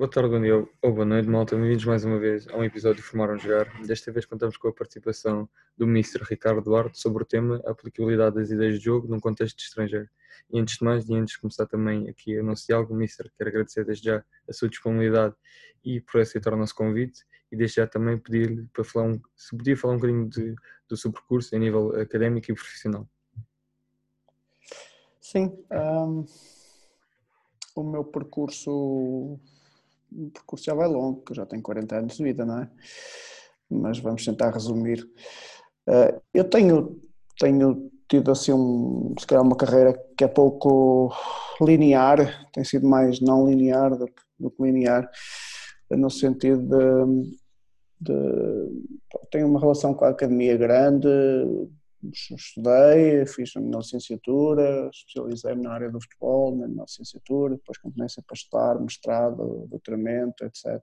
Boa tarde, bom dia ou boa noite, malta. Bem-vindos mais uma vez a um episódio de Formaram Jogar. Desta vez contamos com a participação do Mr. Ricardo Duarte sobre o tema aplicabilidade das ideias de jogo num contexto estrangeiro. E antes de mais, e antes de começar também aqui o nosso diálogo, Mr. quero agradecer desde já a sua disponibilidade e por aceitar o nosso convite e desde já também pedir-lhe para falar um, se podia falar um bocadinho de, do seu percurso a nível académico e profissional. Sim, um, o meu percurso o percurso já vai longo, que eu já tenho 40 anos de vida, não é? Mas vamos tentar resumir. Uh, eu tenho, tenho tido assim um, se calhar uma carreira que é pouco linear, tem sido mais não linear do que, do que linear, no sentido de, de tenho uma relação com a academia grande, estudei, fiz a minha licenciatura, especializei-me na área do futebol, na minha licenciatura, depois comecei a estudar, mestrado, doutoramento, etc.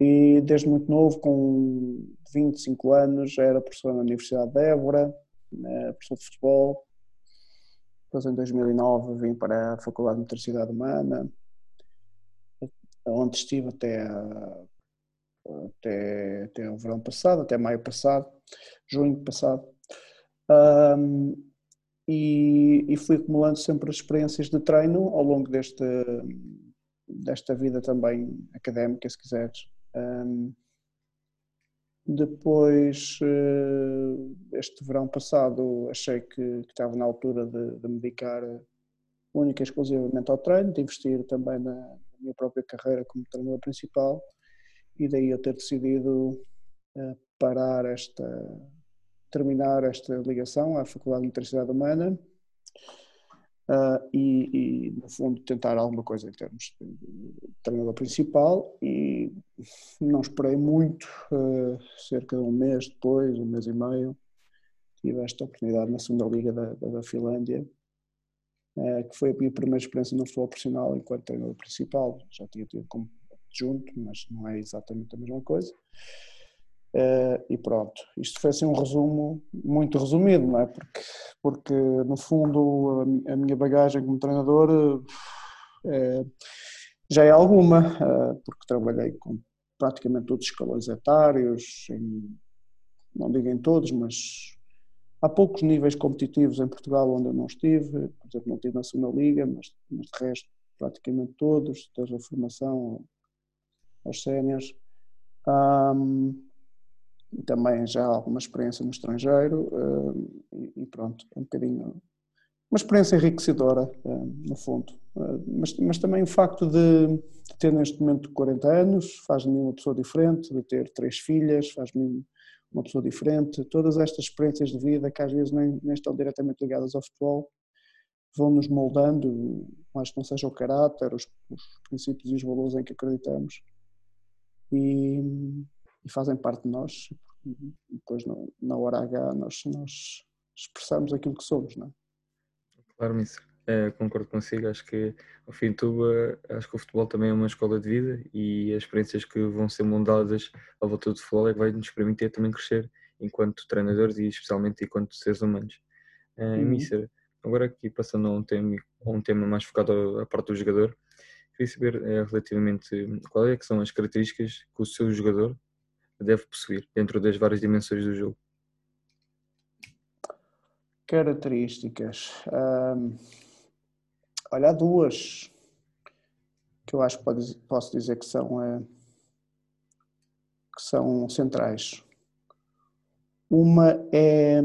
E desde muito novo, com 25 anos, era professor na Universidade de Évora, né, professor de futebol. Depois, em 2009, vim para a Faculdade de Motricidade Humana, onde estive até, até, até o verão passado, até maio passado, junho passado um, e, e, fui acumulando sempre experiências de treino ao longo deste, desta vida também académica, se quiseres. Um, depois, eh, este verão passado, achei que, que estava na altura de, de, me dedicar única e exclusivamente ao treino, de investir também na, minha própria carreira como treinador principal, e daí eu ter decidido uh, parar esta, terminar esta ligação à Faculdade de Motricidade Humana uh, e, e, no fundo, tentar alguma coisa em termos de treinador principal e não esperei muito, uh, cerca de um mês depois, um mês e meio, tive esta oportunidade na segunda liga da, da, da Finlândia, uh, que foi a minha primeira experiência no futebol profissional enquanto treinador principal, já tinha tido como adjunto, mas não é exatamente a mesma coisa. Uh, e pronto, isto foi assim um resumo muito resumido, não é? Porque, porque no fundo a, minha bagagem como treinador uh, já é alguma, uh, porque trabalhei com praticamente todos os escalões etários, em, não digo em todos, mas há poucos níveis competitivos em Portugal onde eu não estive, por exemplo, não estive na segunda liga, mas, mas de resto praticamente todos, desde a formação aos séniores. Também já alguma experiência no estrangeiro eh, e pronto, é um bocadinho uma experiência enriquecedora, eh, no fundo. Eh, mas, mas também o facto de, ter neste momento 40 anos faz-me uma pessoa diferente, de ter três filhas faz-me uma pessoa diferente. Todas estas experiências de vida que às vezes nem, nem estão diretamente ligadas ao futebol vão-nos moldando, mais que não seja o caráter, os, os princípios e os valores em que acreditamos. E, e fazem parte de nós. Depois, na hora H, nós, nós expressamos aquilo que somos, não é? Claro, Miss. É, concordo consigo, acho que ao fim de tudo, acho que o futebol também é uma escola de vida e as experiências que vão ser moldadas ao volta do futebol é que vai nos permitir também crescer enquanto treinadores e especialmente enquanto seres humanos. Uh, uhum. Mister, agora aqui passando a um tema, a um tema mais focado à parte do jogador, queria saber é, relativamente qual é são as características que o seu jogador deve possuir dentro das várias dimensões do jogo? Características. Olha, há duas que eu acho que pode, posso dizer que são, é, que são centrais. Uma é,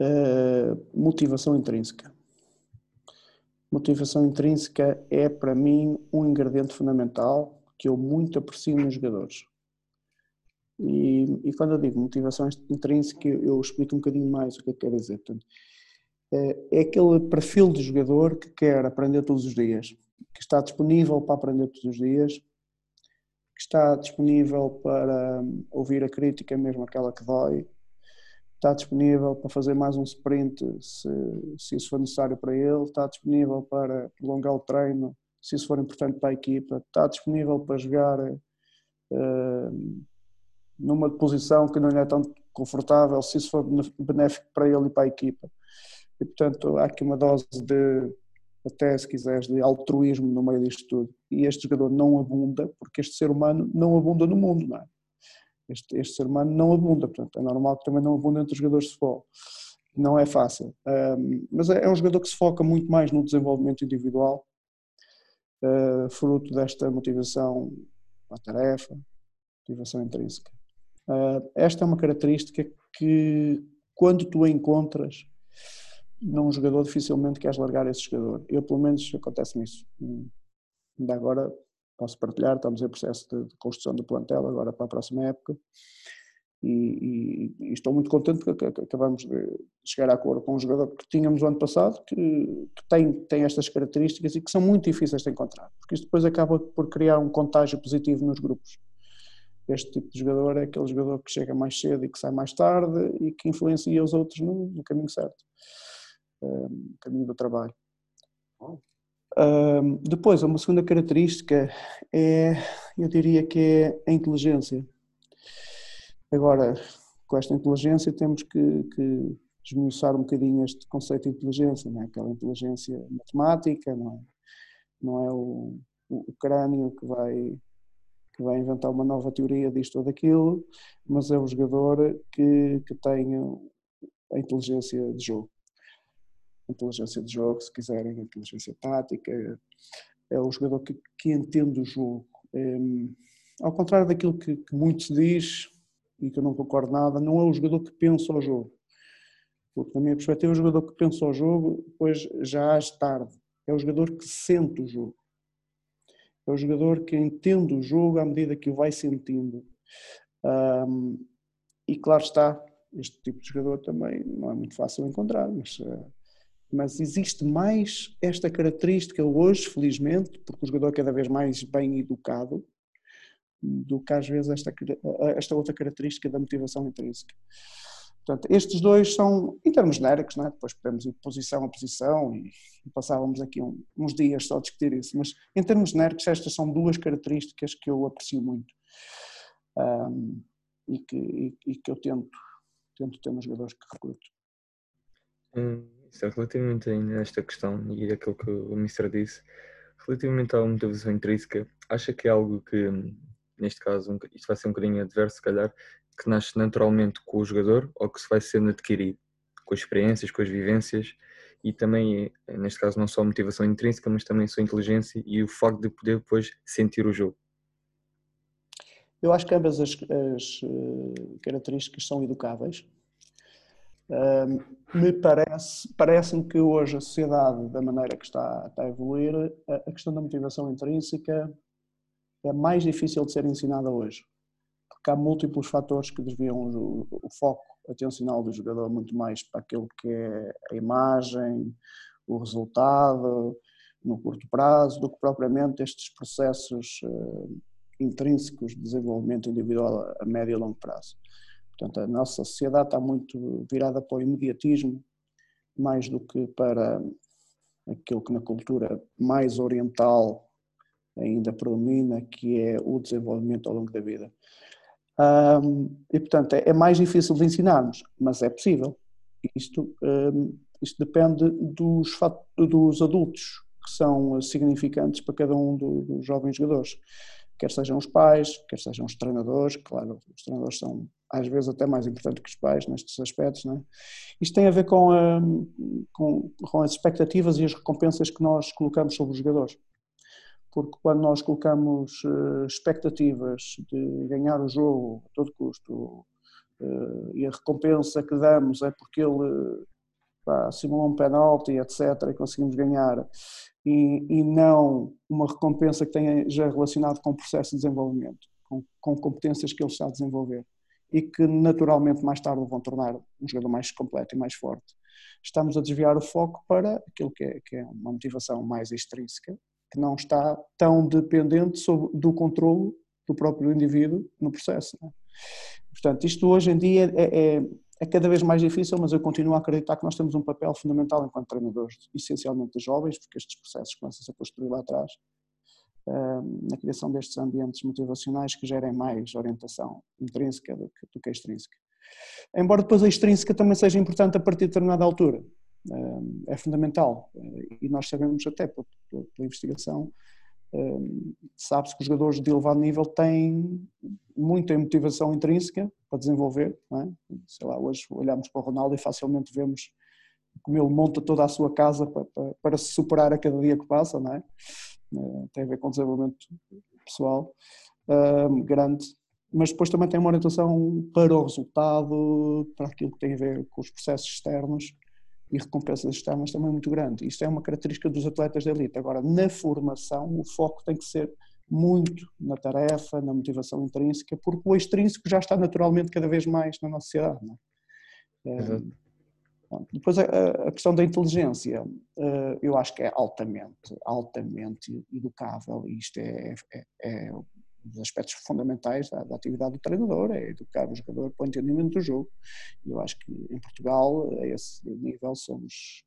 é motivação intrínseca. Motivação intrínseca é, para mim, um ingrediente fundamental que eu muito aprecio nos jogadores. E, e, quando eu digo motivação intrínseca, eu explico um bocadinho mais o que é que quer dizer. Portanto, é, é aquele perfil de jogador que quer aprender todos os dias, que está disponível para aprender todos os dias, que está disponível para ouvir a crítica, mesmo aquela que dói, está disponível para fazer mais um sprint se, se isso for necessário para ele, está disponível para prolongar o treino se isso for importante para a equipa, está disponível para jogar. Uh, numa posição que não é tão confortável, se isso for benéfico para ele e para a equipa. E, portanto, há aqui uma dose de até se quiseres, de altruísmo no meio disto tudo. E este jogador não abunda, porque este ser humano não abunda no mundo, não é? Este, este ser humano não abunda, portanto é normal que também não abunda entre os jogadores de futebol. Não é fácil. Um, mas é, é, um jogador que se foca muito mais no desenvolvimento individual, uh, fruto desta motivação à tarefa, motivação intrínseca. Uh, esta é uma característica que, quando tu encontras, num jogador dificilmente queres largar esse jogador. Eu, pelo menos, acontece-me isso. Ainda agora posso partilhar, estamos em processo de, de construção do plantel agora para a próxima época e, e, e estou muito contente porque acabamos de chegar a acordo com um jogador que tínhamos o ano passado que, que, tem, tem estas características e que são muito difíceis de encontrar, porque isto depois acaba por criar um contágio positivo nos grupos. Este tipo de jogador é aquele jogador que chega mais cedo e que sai mais tarde e que influencia os outros no, no caminho certo caminho do trabalho. Um, depois, uma segunda característica é, eu diria que é a inteligência. Agora, com esta inteligência temos que, que desmiuçar um bocadinho este conceito de inteligência, não é? aquela inteligência matemática, não é, não é o, o crânio que vai, que vai inventar uma nova teoria disto ou daquilo, mas é o jogador que, que tem a inteligência de jogo inteligência de jogo, se quiserem, inteligência tática, é o jogador que, que entende o jogo. É, ao contrário daquilo que, que muito se diz, e que eu não concordo nada, não é o jogador que pensa o jogo. Porque, na minha perspectiva, é o jogador que pensa o jogo, depois já age tarde. É o jogador que sente o jogo. É o jogador que entende o jogo à medida que o vai sentindo. Um, e claro está, este tipo de jogador também não é muito fácil encontrar, mas uh, mas existe mais esta característica hoje, felizmente, porque o jogador é cada vez mais bem educado, do que às vezes esta, esta outra característica da motivação intrínseca. Portanto, estes dois são, em termos genéricos, é? depois podemos ir de posição a posição e, e passávamos aqui um, uns dias só a discutir isso, mas em termos genéricos estas são duas características que eu aprecio muito um, e, que, e, e, que eu tento, tento ter nos jogadores que recruto. Hum, é relativamente a esta questão e aquilo que o Mister disse, relativamente à motivação intrínseca, acha que é algo que, neste caso, isto vai ser um bocadinho adverso, se calhar, que nasce naturalmente com o jogador ou que se vai sendo adquirido com as experiências, com as vivências e também, neste caso, não só a motivação intrínseca, mas também a sua inteligência e o facto de poder depois sentir o jogo? Eu acho que ambas as, as eh, características são educáveis me parece, parece-me que hoje a sociedade, da maneira que está, está a evoluir, a, questão da motivação intrínseca é mais difícil de ser ensinada hoje. Porque há múltiplos fatores que desviam o, o foco atencional do jogador muito mais para aquilo que é a imagem, o resultado no curto prazo, do que propriamente estes processos uh, intrínsecos de desenvolvimento individual a médio e longo prazo. Portanto, a nossa sociedade está muito virada para o imediatismo, mais do que para aquilo que na cultura mais oriental ainda predomina, que é o desenvolvimento ao longo da vida. Um, e, portanto, é, é, mais difícil de ensinarmos, mas é possível. Isto, um, isto depende dos, dos adultos que são significantes para cada um dos jovens jogadores quer sejam os pais, quer sejam os treinadores, claro, os treinadores são às vezes até mais importantes que os pais nestes aspectos, não é? Isto tem a ver com, a, com, com as expectativas e as recompensas que nós colocamos sobre os jogadores. Porque quando nós colocamos uh, expectativas de ganhar o jogo a todo custo uh, e a recompensa que damos é porque ele simulou um penalti, etc., e conseguimos ganhar, e, e não uma recompensa que tenha já relacionado com o processo de desenvolvimento, com, com competências que ele está a desenvolver e que naturalmente mais tarde vão tornar um jogador mais completo e mais forte. Estamos a desviar o foco para aquilo que é, que é uma motivação mais extrínseca, que não está tão dependente do controle do próprio indivíduo no processo. É? Portanto, isto hoje em dia é, é, é cada vez mais difícil, mas eu continuo a acreditar que nós temos um papel fundamental enquanto treinadores, essencialmente de jovens, porque estes processos começam-se a construir lá atrás, na criação destes ambientes motivacionais que gerem mais orientação intrínseca do que, do que extrínseca. Embora depois a extrínseca também seja importante a partir de determinada altura. É fundamental. E nós sabemos até pela, pela investigação, sabe-se que os jogadores de elevado nível têm muita motivação intrínseca para desenvolver. É? Sei lá, hoje olhamos para o Ronaldo e facilmente vemos como ele monta toda a sua casa para, para, para se superar a cada dia que passa, não é? Eh, tem a ver com desenvolvimento pessoal grande, mas depois também tem uma orientação para o resultado, para aquilo que tem a ver com os processos externos e recompensas externas também muito grande. Isto é uma característica dos atletas de elite. Agora, na formação, o foco tem que ser muito na tarefa, na motivação intrínseca, porque o extrínseco já está naturalmente cada vez mais na nossa sociedade. É? Depois a, questão da inteligência, eh, eu acho que é altamente, altamente educável isto é, é, é dos aspectos fundamentais da, da, atividade do treinador, é educar o jogador para o entendimento do jogo. E eu acho que em Portugal, a esse nível, somos,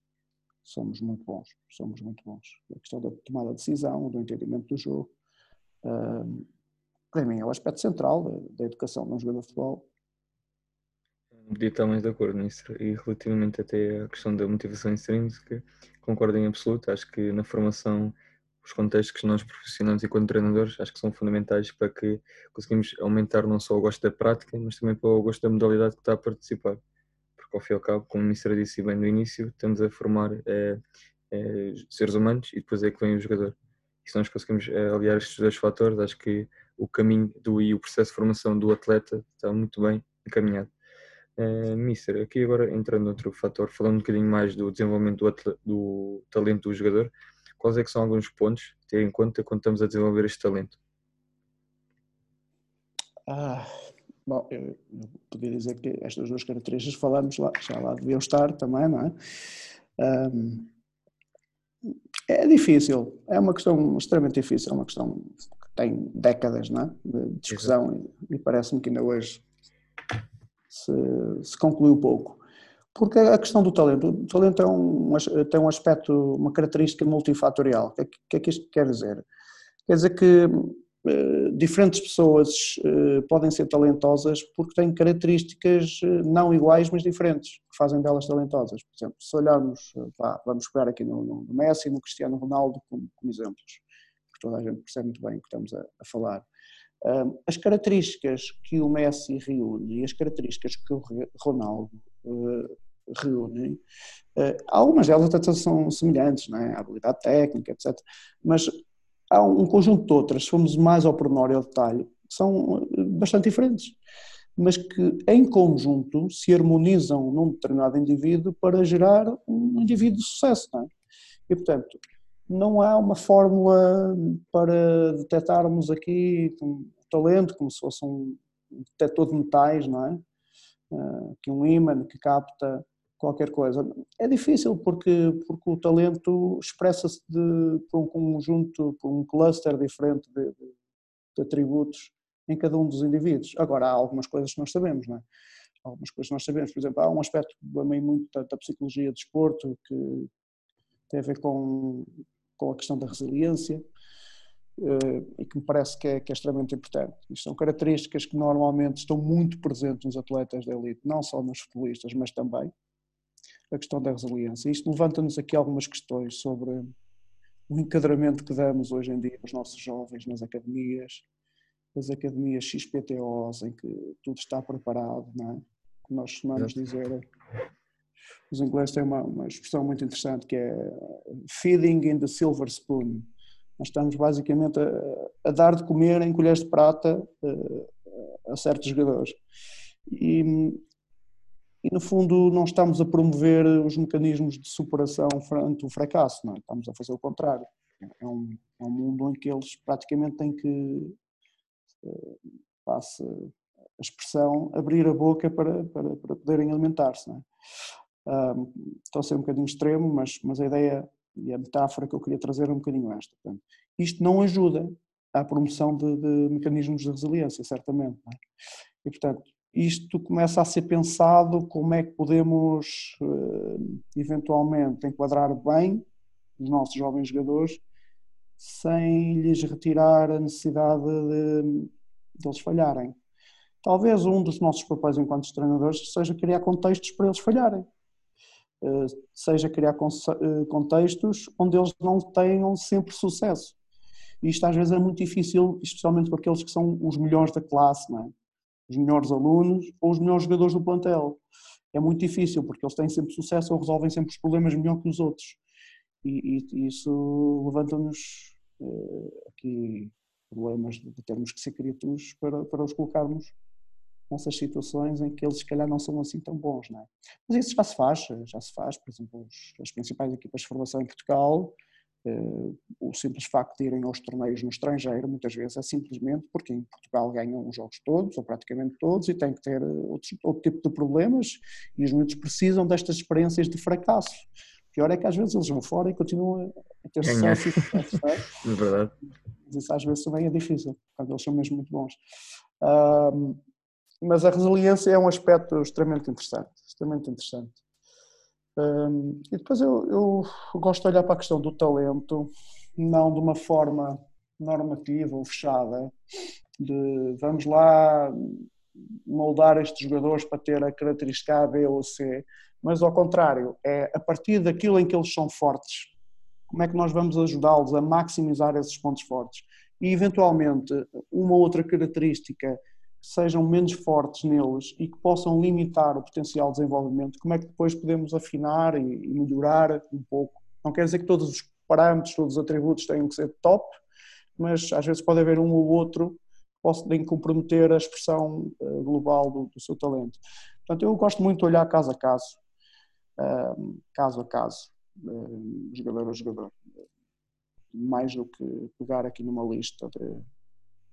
somos muito bons, somos muito bons. A questão da tomada de decisão, do entendimento do jogo, eh, para mim é o aspecto central da, da educação de um jogador de futebol Podia estar mais de acordo nisso. E relativamente até à questão da motivação intrínseca, concordo em absoluto. Acho que na formação, os contextos que nós profissionais enquanto treinadores, acho que são fundamentais para que conseguimos aumentar não só o gosto da prática, mas também para o gosto da modalidade que está a participar. Porque ao fim e ao cabo, como a ministra disse bem no início, estamos a formar é, é, seres humanos e depois é que vem o jogador. E se nós conseguimos é, aliar estes dois fatores, acho que o caminho do, e o processo de formação do atleta está muito bem encaminhado. Uh, Mister, aqui agora entrando outro fator, falando um bocadinho mais do desenvolvimento do, do, talento do jogador, quais é que são alguns pontos a ter em conta quando estamos a desenvolver este talento? Ah, bom, eu, eu podia dizer que estas duas características falamos lá, já lá deviam estar também, não é? Um, é difícil, é uma questão extremamente difícil, é uma questão que tem décadas não é? de discussão e, e parece-me que ainda hoje se, se concluiu pouco. Porque a questão do talento, o talento é um, tem um aspecto, uma característica multifatorial. O que, é que isto quer dizer? Quer dizer que eh, diferentes pessoas eh, podem ser talentosas porque têm características eh, não iguais, mas diferentes, que fazem delas talentosas. Por exemplo, se olharmos, pá, vamos pegar aqui no, no Messi e no Cristiano Ronaldo como, como, exemplos, porque toda a gente percebe muito bem o que estamos a, a falar. As características que o Messi reúne e as características que o Ronaldo eh, reúne, eh, algumas delas até são semelhantes, não é? a habilidade técnica, etc. Mas há um conjunto de outras, se formos mais ao pormenor e ao detalhe, que são eh, bastante diferentes, mas que em conjunto se harmonizam num determinado indivíduo para gerar um indivíduo de sucesso. Não é? E, portanto, não há uma fórmula para detectarmos aqui um talento, como se fosse um detector de metais, não é? Uh, que um ímã que capta qualquer coisa. É difícil porque, porque o talento expressa-se por um conjunto, por um cluster diferente de, de, de, atributos em cada um dos indivíduos. Agora, há algumas coisas que nós sabemos, não é? Algumas coisas que nós sabemos, por exemplo, há um aspecto também muito da, da psicologia do desporto que tem a ver com com a questão da resiliência eh, e que me parece que é, que é, extremamente importante. Isto são características que normalmente estão muito presentes nos atletas da elite, não só nos futbolistas, mas também a questão da resiliência. Isto levanta-nos aqui algumas questões sobre o enquadramento que damos hoje em dia aos nossos jovens nas academias, as academias XPTOs, em que tudo está preparado, não é? Nós costumamos dizer os ingleses têm uma, uma expressão muito interessante que é feeding in the silver spoon. Nós estamos basicamente a, a dar de comer em colheres de prata a, eh, a certos jogadores. E, e, no fundo não estamos a promover os mecanismos de superação frente ao fracasso, não é? estamos a fazer o contrário. É um, é um mundo em que eles praticamente têm que, eh, passe a expressão, abrir a boca para, para, para poderem alimentar-se. É? estou a ser um bocadinho extremo, mas, mas a ideia e a metáfora que eu queria trazer é um bocadinho esta. Portanto, isto não ajuda à promoção de, de mecanismos de resiliência, certamente. É? E, portanto, isto começa a ser pensado como é que podemos, uh, eventualmente, enquadrar bem os nossos jovens jogadores sem lhes retirar a necessidade de, de eles falharem. Talvez um dos nossos papéis enquanto treinadores seja criar contextos para eles falharem seja criar contextos onde eles não tenham sempre sucesso. E isto às vezes é muito difícil, especialmente para aqueles que são os melhores da classe, é? os melhores alunos ou os melhores jogadores do plantel. É muito difícil porque eles têm sempre sucesso ou resolvem sempre os problemas melhor que os outros. E, e isso levanta-nos uh, aqui problemas de termos que ser criativos para, para os colocarmos nessas situações em que eles se calhar não são assim tão bons, não é? Mas isso já se faz, já se faz, por exemplo, as principais equipas de formação em Portugal Uh, o simples facto de irem aos torneios no estrangeiro, muitas vezes, é simplesmente porque em Portugal ganham os jogos todos, ou praticamente todos, e têm que ter outro, outro tipo de problemas, e os miúdos precisam destas experiências de fracasso. O pior é que às vezes eles vão fora e continuam a ter sucesso. É? verdade. Mas isso às vezes também é difícil, quando eles são mesmo muito bons. Uh, mas a resiliência é um aspecto extremamente interessante, extremamente interessante. Um, e depois eu, eu, gosto de olhar para a questão do talento, não de uma forma normativa ou fechada, de vamos lá moldar estes jogadores para ter a característica A, B ou C, mas ao contrário, é a partir daquilo em que eles são fortes, como é que nós vamos ajudá-los a maximizar esses pontos fortes? E eventualmente uma outra característica sejam menos fortes neles e que possam limitar o potencial de desenvolvimento, como é que depois podemos afinar e, melhorar um pouco? Não quer dizer que todos os parâmetros, todos os atributos tenham que ser top, mas às vezes pode haver um ou outro que podem comprometer a expressão eh, global do, do, seu talento. Portanto, eu gosto muito de olhar caso a caso, caso a caso, jogador a jogador, mais do que pegar aqui numa lista de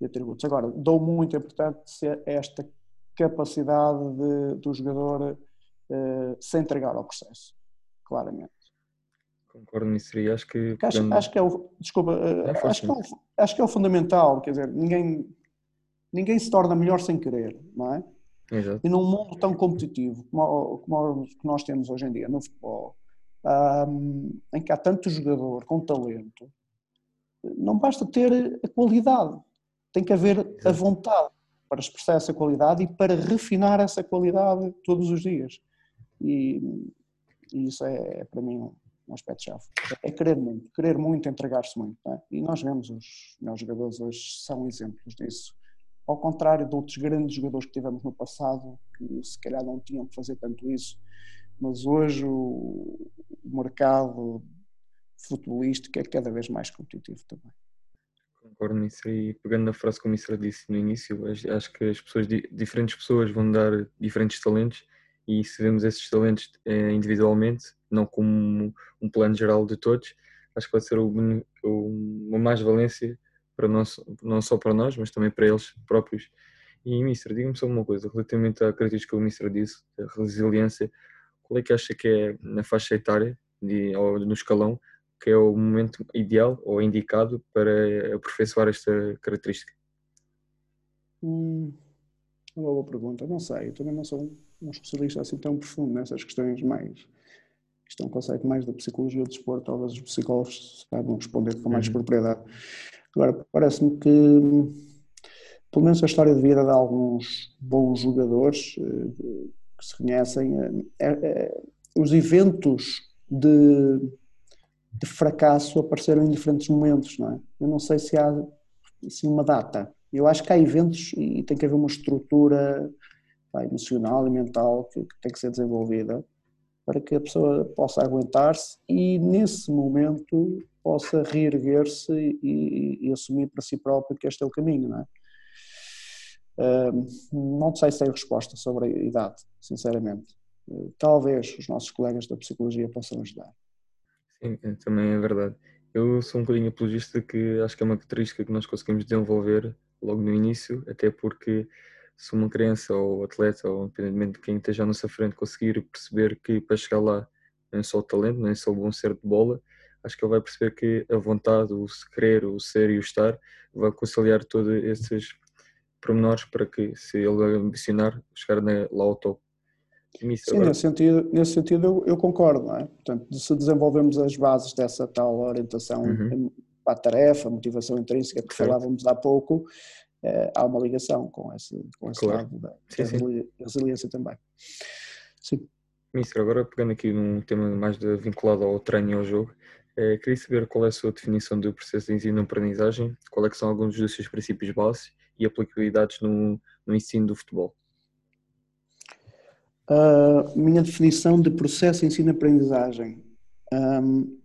e atributos. Agora, dou muito importância a esta capacidade de, do jogador uh, se entregar ao processo, claramente. Concordo nisso e acho que... Acho, acho, que é o... Desculpa, uh, acho, que é o, acho que é o fundamental, quer dizer, ninguém, ninguém se torna melhor sem querer, não é? Exato. E num mundo tão competitivo como, como que nós temos hoje em dia no futebol, um, em que há tanto jogador com talento, não basta ter a qualidade, tem que haver a vontade para expressar essa qualidade e para refinar essa qualidade todos os dias. E, e isso é, é, para mim, um aspecto-chave. É querer muito, querer muito, entregar-se muito. É? E nós vemos os meus jogadores hoje são exemplos disso. Ao contrário de outros grandes jogadores que tivemos no passado, que se calhar não tinham que fazer tanto isso, mas hoje o mercado futebolístico é cada vez mais competitivo também concordo nisso e pegando na frase que o Missra disse no início, acho que as pessoas, diferentes pessoas vão dar diferentes talentos e se vemos esses talentos eh, individualmente, não como um plano geral de todos, acho que pode ser uma mais-valência para nós, não só para nós, mas também para eles próprios. E Mistra, diga-me só uma coisa, relativamente à característica que o Mistra disse, a resiliência, qual é que acha que é na faixa etária, de, ou no escalão, que é o momento ideal ou indicado para aperfeiçoar esta característica? Hum, uma boa pergunta, não sei, eu também não sou um especialista assim tão profundo nessas questões mais. Isto é um conceito mais da psicologia do desporto, talvez os psicólogos saibam responder com mais uhum. propriedade. Agora, parece-me que, pelo menos a história de vida de alguns bons jogadores eh, que se conhecem, é, é, os eventos de de fracasso apareceram em diferentes momentos, não é? Eu não sei se há assim, uma data. Eu acho que há eventos e tem que haver uma estrutura pá, emocional e mental que, que, tem que ser desenvolvida para que a pessoa possa aguentar-se e nesse momento possa reerguer-se e, e, e, assumir para si próprio que este é o caminho, não é? Uh, não sei se tenho resposta sobre a idade, sinceramente. Uh, talvez os nossos colegas da psicologia possam ajudar. Sim, é, também é verdade. Eu sou um bocadinho apologista que acho que é uma característica que nós conseguimos desenvolver logo no início, até porque se uma criança ou atleta, ou independentemente de quem esteja à nossa frente, conseguir perceber que para chegar lá não é só o talento, não é só o bom ser de bola, acho que ele vai perceber que a vontade, o querer, o ser e o estar vai conciliar todos esses pormenores para que, se ele ambicionar, chegar lá ao topo. Sim, nesse sentido, nesse sentido eu, eu, concordo, não é? Portanto, se desenvolvemos as bases dessa tal orientação uhum. para a tarefa, motivação intrínseca que certo. falávamos há pouco, eh, há uma ligação com esse, com esse claro. lado da, sim, sim. resiliência também. Sim. Mister, agora pegando aqui num tema mais de, vinculado ao treino e ao jogo, eh, queria saber qual é a sua definição do processo de ensino-aprendizagem, qual é são alguns dos seus princípios base e aplicabilidades no, no ensino do futebol. Uh, minha definição de processo ensino-aprendizagem. Um,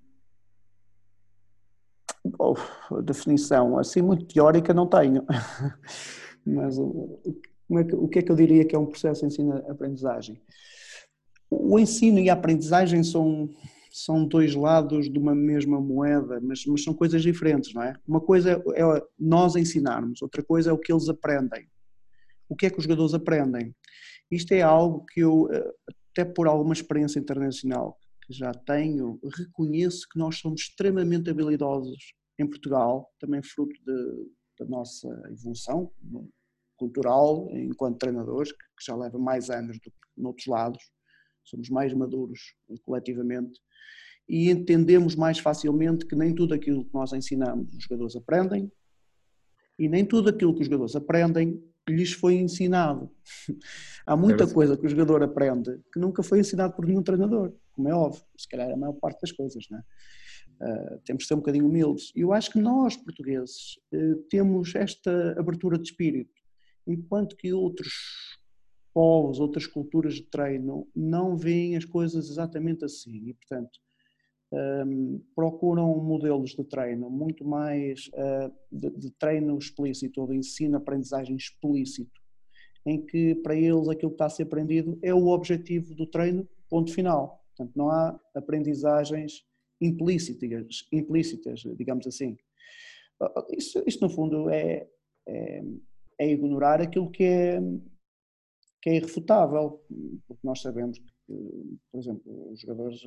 oh, definição assim muito teórica não tenho, mas é que, o que é que eu diria que é um processo ensino-aprendizagem? O ensino e a aprendizagem são são dois lados de uma mesma moeda, mas, mas são coisas diferentes, não é? Uma coisa é nós ensinarmos, outra coisa é o que eles aprendem. O que é que os jogadores aprendem? Isto é algo que eu, até por alguma experiência internacional que já tenho, reconheço que nós somos extremamente habilidosos em Portugal, também fruto de, da nossa evolução cultural enquanto treinadores, que já leva mais anos do que noutros lados, somos mais maduros coletivamente e entendemos mais facilmente que nem tudo aquilo que nós ensinamos os jogadores aprendem e nem tudo aquilo que os jogadores aprendem lhes foi ensinado. Há muita coisa que o jogador aprende que nunca foi ensinado por nenhum treinador, como é óbvio, se calhar a maior parte das coisas, não é? Uh, temos de ser um bocadinho humildes. E eu acho que nós, portugueses, uh, temos esta abertura de espírito, enquanto que outros povos, outras culturas de treino não veem as coisas exatamente assim. E, portanto, um, procuram modelos de treino muito mais uh, de, de, treino explícito ou de ensino-aprendizagem explícito, em que para eles aquilo que está a ser aprendido é o objetivo do treino, ponto final. Portanto, não há aprendizagens implícitas, implícitas digamos assim. Isso, isto, no fundo, é, é, é ignorar aquilo que é, que é irrefutável, porque nós sabemos que, por exemplo, os jogadores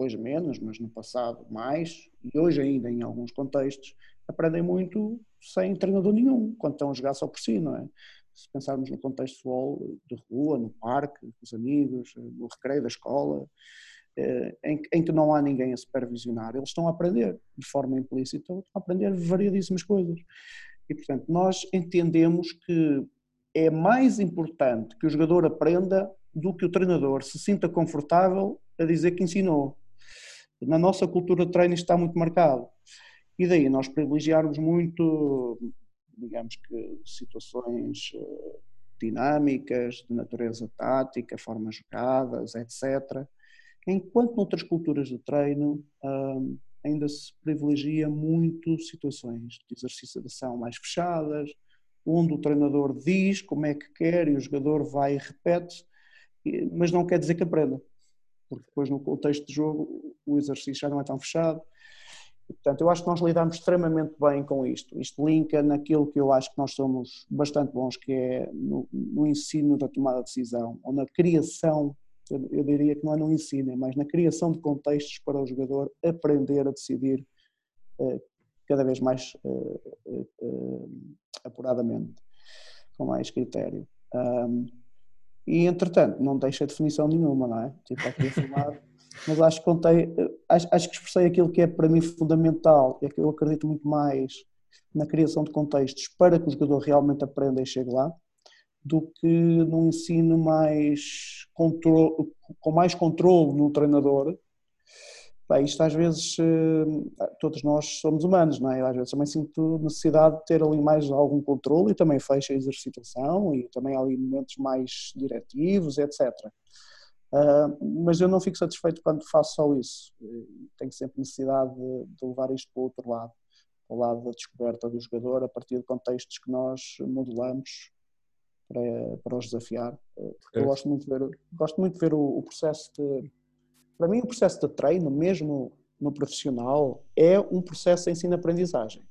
hoje menos, mas no passado mais, e hoje ainda em alguns contextos, aprendem muito sem treinador nenhum, quando estão a jogar só por si, não é? Se pensarmos no contexto de futebol de rua, no parque, com os amigos, no recreio da escola, eh, em, em, que não há ninguém a supervisionar, eles estão a aprender de forma implícita, estão a aprender variedíssimas coisas. E, portanto, nós entendemos que é mais importante que o jogador aprenda do que o treinador se sinta confortável a dizer que ensinou na nossa cultura de treino está muito marcado. E daí nós privilegiarmos muito, digamos que, situações eh, dinâmicas, de natureza tática, formas jogadas, etc. Enquanto noutras culturas de treino hum, ainda se privilegia muito situações de exercício de ação mais fechadas, onde o treinador diz como é que quer e o jogador vai e repete, mas não quer dizer que aprenda porque depois no contexto de jogo o exercício já não é tão fechado. E, portanto, eu acho que nós lidamos extremamente bem com isto. Isto linka naquilo que eu acho que nós somos bastante bons, que é no, no ensino da tomada de decisão, ou na criação, eu, diria que não é no ensino, é mais na criação de contextos para o jogador aprender a decidir uh, cada vez mais uh, uh, apuradamente, com mais critério. Um, e entretanto não deixa definição nenhuma, não é? Tipo, aqui afirmado, mas acho que contei, acho, acho que expressei aquilo que é para mim fundamental, é que eu acredito muito mais na criação de contextos para que o jogador realmente aprenda e chegue lá, do que num ensino mais controle, com mais controle no treinador, Bem, isto às vezes, eh, todos nós somos humanos, não é? Às vezes também sinto necessidade de ter ali mais algum controle e também fecho a exercitação e também há ali momentos mais diretivos, etc. Ah, mas eu não fico satisfeito quando faço só isso. Tenho sempre necessidade de, de levar isto para o outro lado, para o lado da descoberta do jogador a partir de contextos que nós modelamos para, para os desafiar. Eu gosto muito de ver, gosto muito de ver o, o processo de para mim, o processo de treino, mesmo no profissional, é um processo de ensino-aprendizagem.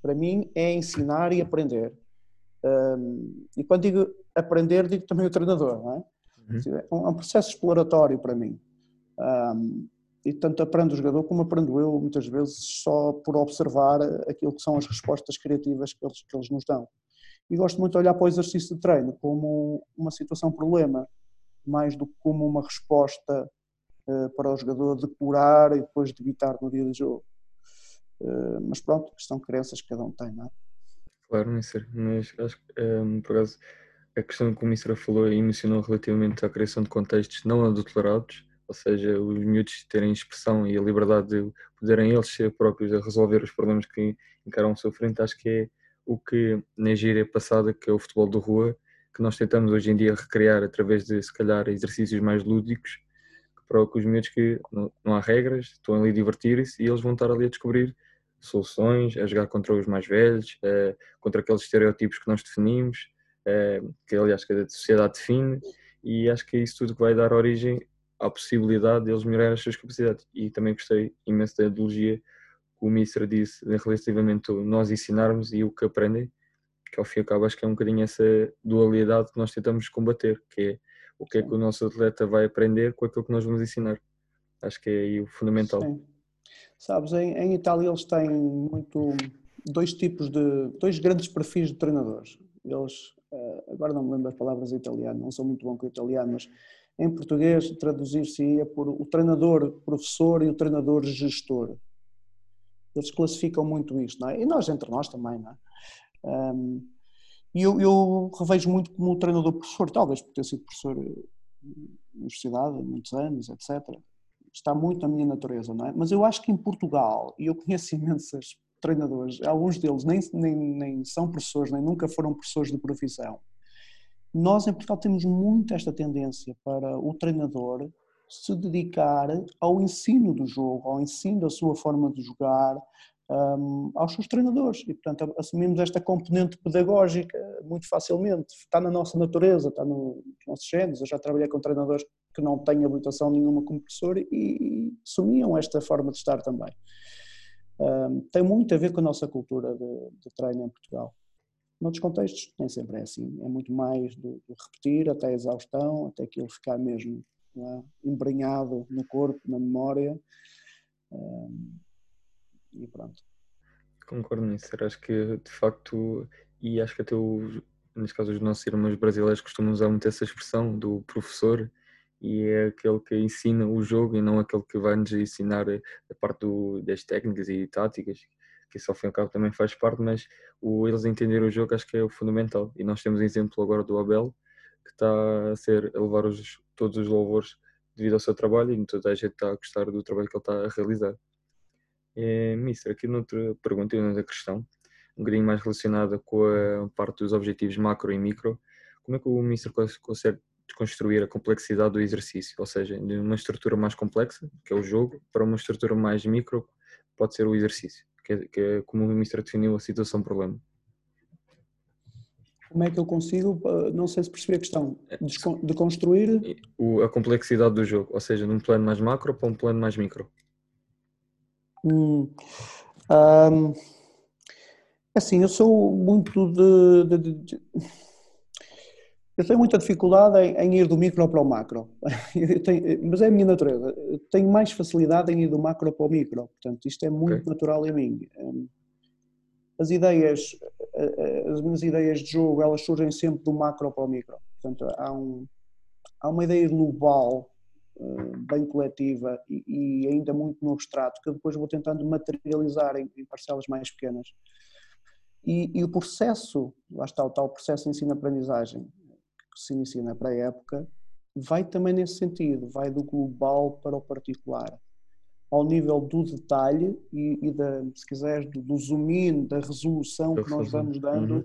Para mim, é ensinar e aprender. Um, e quando digo aprender, digo também o treinador, não é? Uhum. É um processo exploratório para mim. Um, e tanto aprendo o jogador como aprendo eu, muitas vezes, só por observar aquilo que são as respostas criativas que eles, que eles nos dão. E gosto muito de olhar para o exercício de treino como uma situação-problema, mais do que como uma resposta para o jogador depurar e depois debitar no dia de jogo. Eh, mas pronto, são crenças que cada um tem, não é? Claro, Mister, mas acho que, um, ehm, por acaso, a questão que o Mistra falou e mencionou relativamente à criação de contextos não adulterados, ou seja, os miúdos terem expressão e a liberdade de poderem eles ser próprios a resolver os problemas que encaram à sua frente, acho que é o que na gíria passada, que é o futebol de rua, que nós tentamos hoje em dia recriar através de, se calhar, exercícios mais lúdicos, para os miúdos que não, não há regras, estão ali a divertir-se e eles vão estar ali a descobrir soluções, a jogar contra os mais velhos, contra aqueles estereótipos que nós definimos, uh, que aliás que a sociedade define, e acho que é isso tudo que vai dar origem à possibilidade de eles melhorarem as suas capacidades. E também gostei imenso da ideologia que o Mistra disse relativamente nós ensinarmos e o que aprendem, que ao fim e ao cabo acho que é um bocadinho essa dualidade que nós tentamos combater, que é o que é que o nosso atleta vai aprender com aquilo que nós vamos ensinar. Acho que é aí o fundamental. Sim. Sabes, em, em Itália eles têm muito dois tipos de dois grandes perfis de treinadores. Eles eh, agora não me lembro as palavras em italiano, não sou muito bom com o italiano, mas em português traduzir-se-ia por o treinador professor e o treinador gestor. Eles classificam muito isto, não é? E nós entre nós também, não é? Um, e eu, eu, revejo muito como treinador professor, talvez por ter sido professor na universidade há muitos anos, etc. Está muito na minha natureza, não é? Mas eu acho que em Portugal, e eu conheço imensos treinadores, alguns deles nem, nem, nem são professores, nem nunca foram professores de profissão, nós, em Portugal, temos muito esta tendência para o treinador se dedicar ao ensino do jogo, ao ensino da sua forma de jogar, um, aos seus treinadores. E, portanto, assumimos esta componente pedagógica muito facilmente. Está na nossa natureza, está nos nossos genes. Eu já trabalhei com treinadores que não têm habilitação nenhuma como professor e, e assumiam esta forma de estar também. Um, tem muito a ver com a nossa cultura de, de treino em Portugal. Noutros contextos nem sempre é assim, é muito mais do, do repetir até a exaustão, até aquilo ficar mesmo é? embrenhado no corpo, na memória um, e pronto. Concordo nisso, acho que de facto, e acho que até o, neste caso os nossos irmãos brasileiros costumam usar muito essa expressão do professor e é aquele que ensina o jogo e não aquele que vai nos ensinar a parte do, das técnicas e táticas que isso ao fim e ao cabo também faz parte, mas o, eles entenderem o jogo acho que é o fundamental. E nós temos exemplo agora do Abel, que está a, ser, a levar os, todos os louvores devido ao seu trabalho e toda a gente está a gostar do trabalho que ele está a realizar. É, Mister, aqui noutra pergunta e noutra questão, um bocadinho mais relacionada com a parte dos objetivos macro e micro, como é que o Mister consegue desconstruir a complexidade do exercício, ou seja, de uma estrutura mais complexa, que é o jogo, para uma estrutura mais micro, pode ser o exercício que é, que é como o Ministro definiu a situação problema. Como é que eu consigo, não sei se percebi a questão, de, de construir... A complexidade do jogo, ou seja, num plano mais macro para um plano mais micro. Hum, um, assim, eu sou muito de, de, de eu tenho muita dificuldade em, em, ir do micro para o macro, tenho, mas é a minha natureza. Eu tenho mais facilidade em ir do macro para o micro, portanto, isto é muito okay. natural em mim. As ideias, as minhas ideias de jogo, elas surgem sempre do macro para o micro. Portanto, há, um, há uma ideia global, bem coletiva e, e ainda muito no abstrato, que eu depois vou tentando materializar em, em parcelas mais pequenas. E, e, o processo, lá está o tal processo de ensino-aprendizagem, que se inicia na pré-época, vai também nesse sentido, vai do global para o particular, ao nível do detalhe e, e da, se quiseres, do, do zoom in, da resolução que nós vamos dando uhum.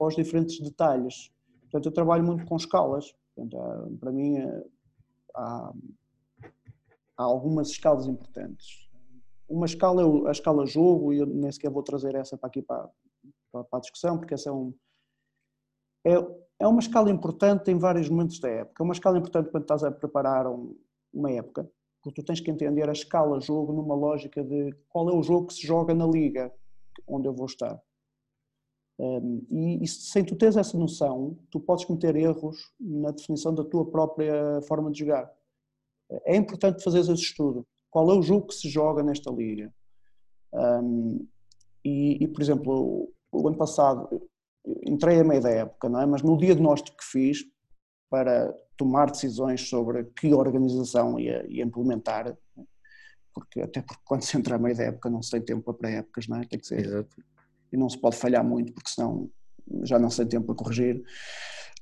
aos diferentes detalhes. Portanto, eu trabalho muito com escalas. Portanto, para mim, eh, há, há algumas escalas importantes. Uma escala é a escala jogo, e eu nem sequer vou trazer essa para aqui para, para a discussão, porque essa é um. É, é uma escala importante em vários momentos da época. É uma escala importante quando estás a preparar um, uma época, porque tu tens que entender a escala jogo numa lógica de qual é o jogo que se joga na liga onde eu vou estar. Um, e, e, sem tu teres essa noção, tu podes cometer erros na definição da tua própria forma de jogar. É importante fazer esse estudo. Qual é o jogo que se joga nesta liga? Um, e, e, por exemplo, o ano passado entrei a meio da época, não é? Mas no diagnóstico que fiz para tomar decisões sobre que organização ia, ia implementar, porque até porque quando se entra a meio da época não se tem tempo para épocas, não é? Tem que ser. Exato. E não se pode falhar muito, porque senão já não se tem tempo para corrigir.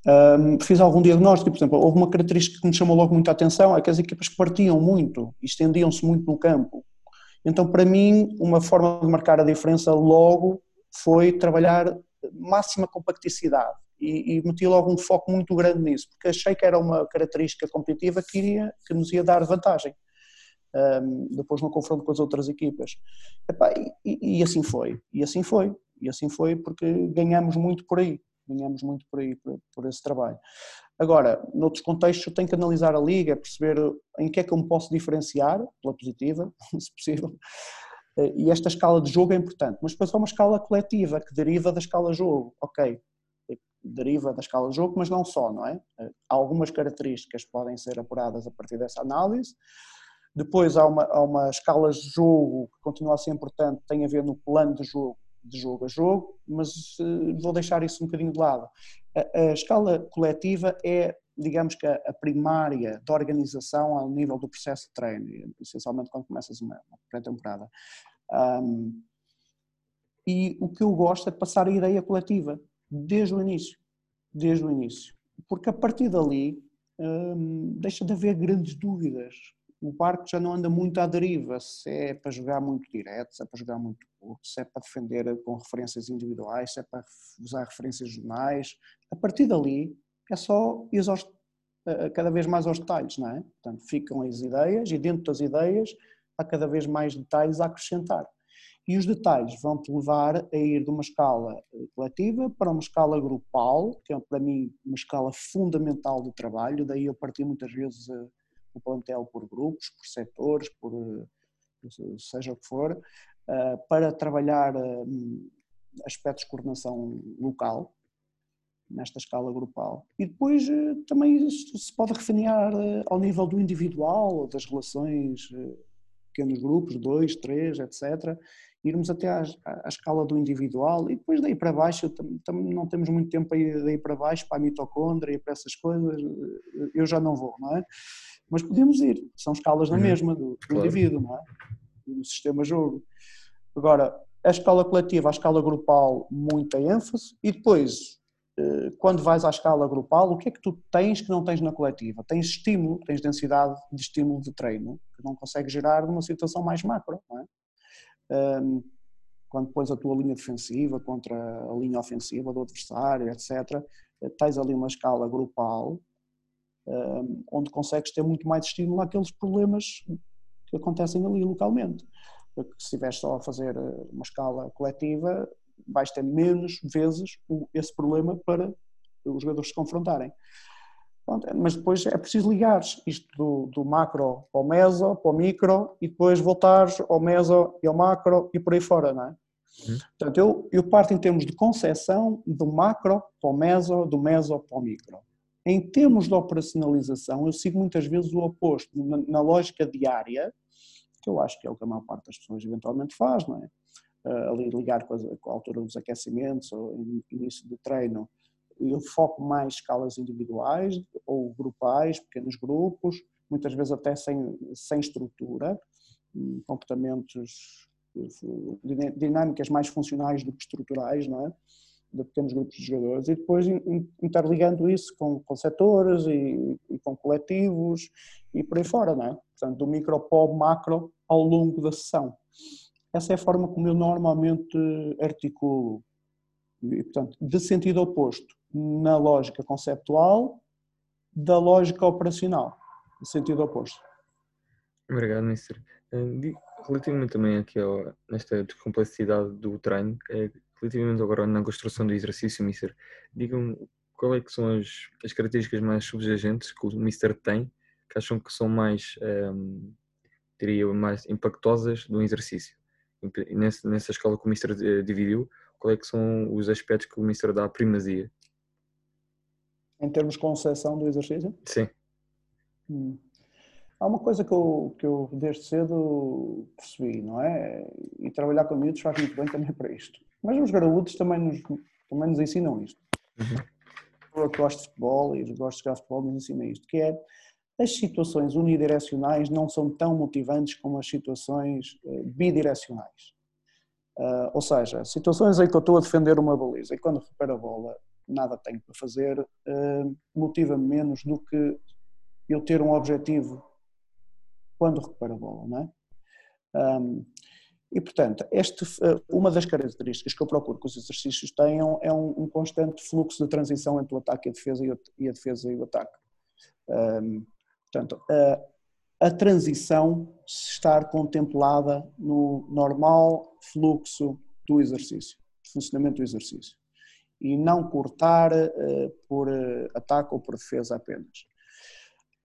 Um, fiz algum diagnóstico, por exemplo, houve uma característica que me chamou logo muita atenção, é que as equipas partiam muito, estendiam-se muito no campo. Então, para mim, uma forma de marcar a diferença logo foi trabalhar máxima compacticidade e, e meti logo um foco muito grande nisso, porque achei que era uma característica competitiva que, iria, que nos ia dar vantagem. Um, depois no confronto com as outras equipas. Epá, e, e, assim foi, e assim foi, e assim foi porque ganhamos muito por aí ganhamos muito por aí, por, por, esse trabalho. Agora, noutros contextos, eu tenho que analisar a liga, perceber em que é que eu me posso diferenciar, pela positiva, se possível, e esta escala de jogo é importante, mas depois há uma escala coletiva que deriva da escala jogo, ok, deriva da escala jogo, mas não só, não é? Algumas características podem ser apuradas a partir dessa análise, depois há uma, há uma escala de jogo que continua a ser importante, tem a ver no plano de jogo, de jogo a jogo, mas uh, vou deixar isso um bocadinho de lado. A, a escala coletiva é, digamos que, a, a, primária da organização ao nível do processo de treino, essencialmente quando começas uma, uma pré-temporada. Um, e o que eu gosto é de passar a ideia coletiva, desde o início. Desde o início. Porque a partir dali deixa de haver grandes dúvidas o barco já não anda muito à deriva, se é para jogar muito direto, se é para jogar muito curto, se é para defender com referências individuais, se é para usar referências jornais. A partir dali é só ir cada vez mais aos detalhes, não é? Portanto, ficam as ideias e dentro das ideias há cada vez mais detalhes a acrescentar. E os detalhes vão-te levar a ir de uma escala eh, coletiva para uma escala grupal, que é para mim uma escala fundamental de trabalho, daí eu parti muitas vezes a o plantel por grupos, por setores, por eh, seja o que for, eh, para trabalhar eh, aspectos de coordenação local, nesta escala grupal. E depois também se pode refinar ao nível do individual, das relações, pequenos grupos, dois, três, etc. Irmos até à, à escala do individual e depois daí para baixo, também não temos muito tempo aí daí para baixo, para a mitocôndria para essas coisas, eu já não vou, não é? Mas podemos ir, são escalas na uhum. mesma do, do claro. indivíduo, não é? Do sistema jogo. Agora, a escala coletiva, a escala grupal, muita ênfase, e depois, eh, quando vais à escala grupal, o que é que tu tens que não tens na coletiva? Tens estímulo, tens densidade de estímulo de treino, que não consegues gerar numa situação mais macro, não é? Quando pões a tua linha defensiva contra a linha ofensiva do adversário, etc., eh, tens ali uma escala grupal onde consegues ter muito mais estímulo àqueles problemas que acontecem ali localmente. Porque se estiveres só a fazer eh, uma escala coletiva, vais ter menos vezes esse problema para os jogadores se confrontarem. Pronto, mas depois é preciso ligar isto do, do, macro ao meso, para o micro, e depois voltar ao meso e ao macro e por aí fora, não é? Uhum. Portanto, eu, eu parto em termos de concepção do macro para o meso, do meso para o micro. Em termos de operacionalização, eu sigo muitas vezes o oposto, na, lógica diária, que eu acho que é o que a maior parte das pessoas eventualmente faz, não é? Uh, ali ligar com a, com a, altura dos aquecimentos ou início de treino, eu foco mais escalas individuais ou grupais, pequenos grupos, muitas vezes até sem, sem estrutura, hum, comportamentos, dinâmicas mais funcionais do que estruturais, não é? De pequenos grupos de jogadores e depois interligando isso com, com setores e, e, com coletivos e por aí fora, não é? Portanto, do micro para o macro ao longo da sessão. Essa é a forma como eu normalmente articulo, e, portanto, de sentido oposto, na lógica conceptual da lógica operacional, de sentido oposto. Obrigado, Mister. Eh, relativamente também aqui ao, nesta complexidade do treino, é relativamente agora na construção do exercício, Mister, digam qual é que são as, as características mais subjacentes que o Mister tem, que acham que são mais, um, ehm, diria, mais impactosas do exercício. Nessa, nessa escala que o Mister eh, dividiu, qual é que são os aspectos que o Mister dá primazia? Em termos de concepção do exercício? Sim. Hum. Há uma coisa que eu, que eu desde cedo percebi, não é? E trabalhar com miúdos faz muito bem também para isto. Mas os graúdos também nos, também nos ensinam isto. Uhum. Eu que gosto de futebol e gosto de jogar futebol nos ensina isto, que é as situações unidirecionais não são tão motivantes como as situações eh, bidirecionais. Uh, ou seja, situações em que eu estou a defender uma baliza e quando recupero a bola, nada tenho para fazer, uh, motiva-me menos do que eu ter um objetivo quando recupero a bola, não é? Um, e, portanto, este, uh, uma das características que eu procuro que os exercícios tenham é um, um constante fluxo de transição entre o ataque e a defesa e, o, e a defesa e o ataque. Um, portanto, a transição estar contemplada no normal fluxo do exercício, funcionamento do exercício, e não cortar uh, por uh, ataque ou por defesa apenas.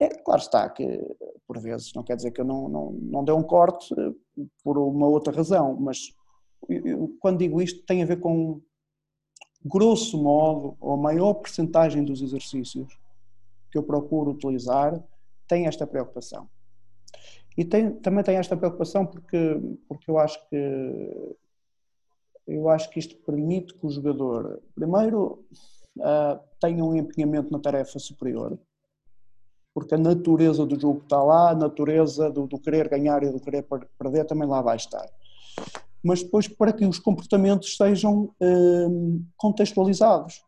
É, claro está que, por vezes, não quer dizer que eu não, não, não dê um corte uh, por uma outra razão, mas eu, quando digo isto tem a ver com, grosso modo, ou a maior percentagem dos exercícios que eu procuro utilizar tem esta preocupação. E tem, também tem esta preocupação porque, porque eu acho que eu acho que isto permite que o jogador, primeiro, uh, tenha um empenhamento na tarefa superior, porque a natureza do jogo está lá, a natureza do, do querer ganhar e do querer perder também lá vai estar. Mas depois para que os comportamentos sejam uh, contextualizados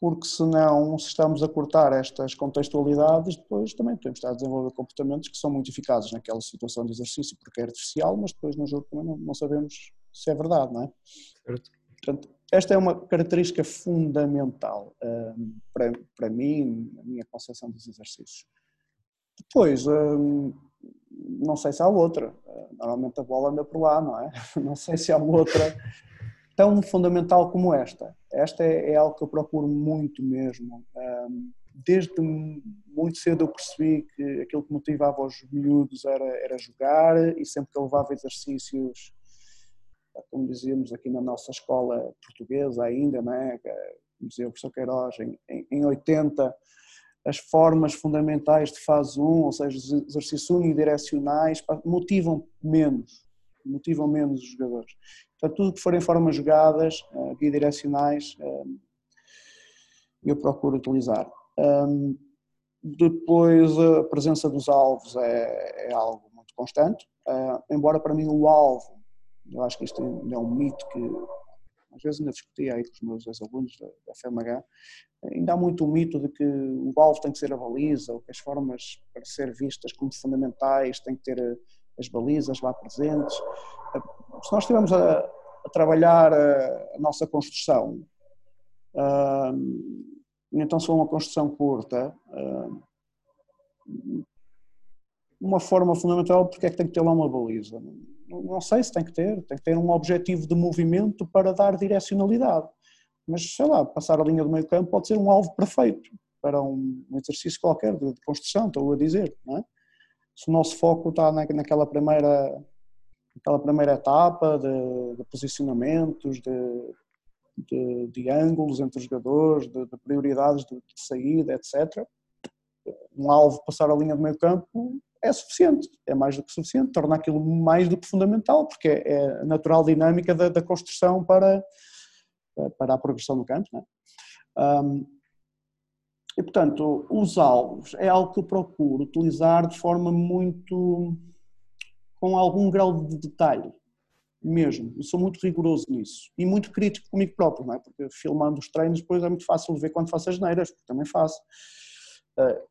porque senão, se estamos a cortar estas contextualidades, depois também podemos estar a desenvolver comportamentos que são muito eficazes naquela situação de exercício, porque é artificial, mas depois no jogo também não, não sabemos se é verdade, não é? Certo. Portanto, esta é uma característica fundamental um, para, para mim, na minha concepção dos exercícios. Depois, um, não sei se há outra, normalmente a bola anda por lá, não é? Não sei se há outra tão fundamental como esta. Esta é, é algo que eu procuro muito mesmo. desde muito cedo eu percebi que aquilo que motivava os miúdos era, era jogar e sempre que eu levava exercícios, como dizíamos aqui na nossa escola portuguesa ainda, né, como dizia o professor Queiroz, em, em 80, as formas fundamentais de fase 1, ou seja, os exercícios unidirecionais, motivam menos, motivam menos os jogadores. Portanto, tudo que forem formas jogadas, uh, bidirecionais, uh, eu procuro utilizar. Depois, a presença dos alvos é, é algo muito constante, uh, embora para mim o alvo, eu acho que isto é um mito que às vezes ainda discutia aí com os meus ex-alunos da, da FMH, ainda há muito o mito de que o alvo tem que ser a baliza, ou que as formas para ser vistas como fundamentais têm que ter as balizas lá presentes. Se nós estivermos a, a trabalhar a, a, nossa construção, uh, então se for uma construção curta, uh, uma forma fundamental porque é que tem que ter lá uma baliza. Não, sei se tem que ter, tem que ter um objetivo de movimento para dar direcionalidade. Mas, sei lá, passar a linha do meio campo pode ser um alvo perfeito para um, exercício qualquer de, construção, estou a dizer, é? se o nosso foco está naquela primeira, naquela primeira etapa de, de posicionamentos, de, de, de, ângulos entre os jogadores, de, de prioridades de, saída, etc. Um alvo passar a linha de meio campo é suficiente, é mais do que suficiente, torna aquilo mais do que fundamental, porque é, é a natural dinâmica da, da construção para, para a progressão do campo. É? um, e, portanto, os alvos é algo que eu procuro utilizar de forma muito. com algum grau de detalhe, mesmo. Eu sou muito rigoroso nisso. E muito crítico comigo próprio, não é? Porque filmando os treinos, depois é muito fácil ver quando faço as neiras, porque também faço. Eh,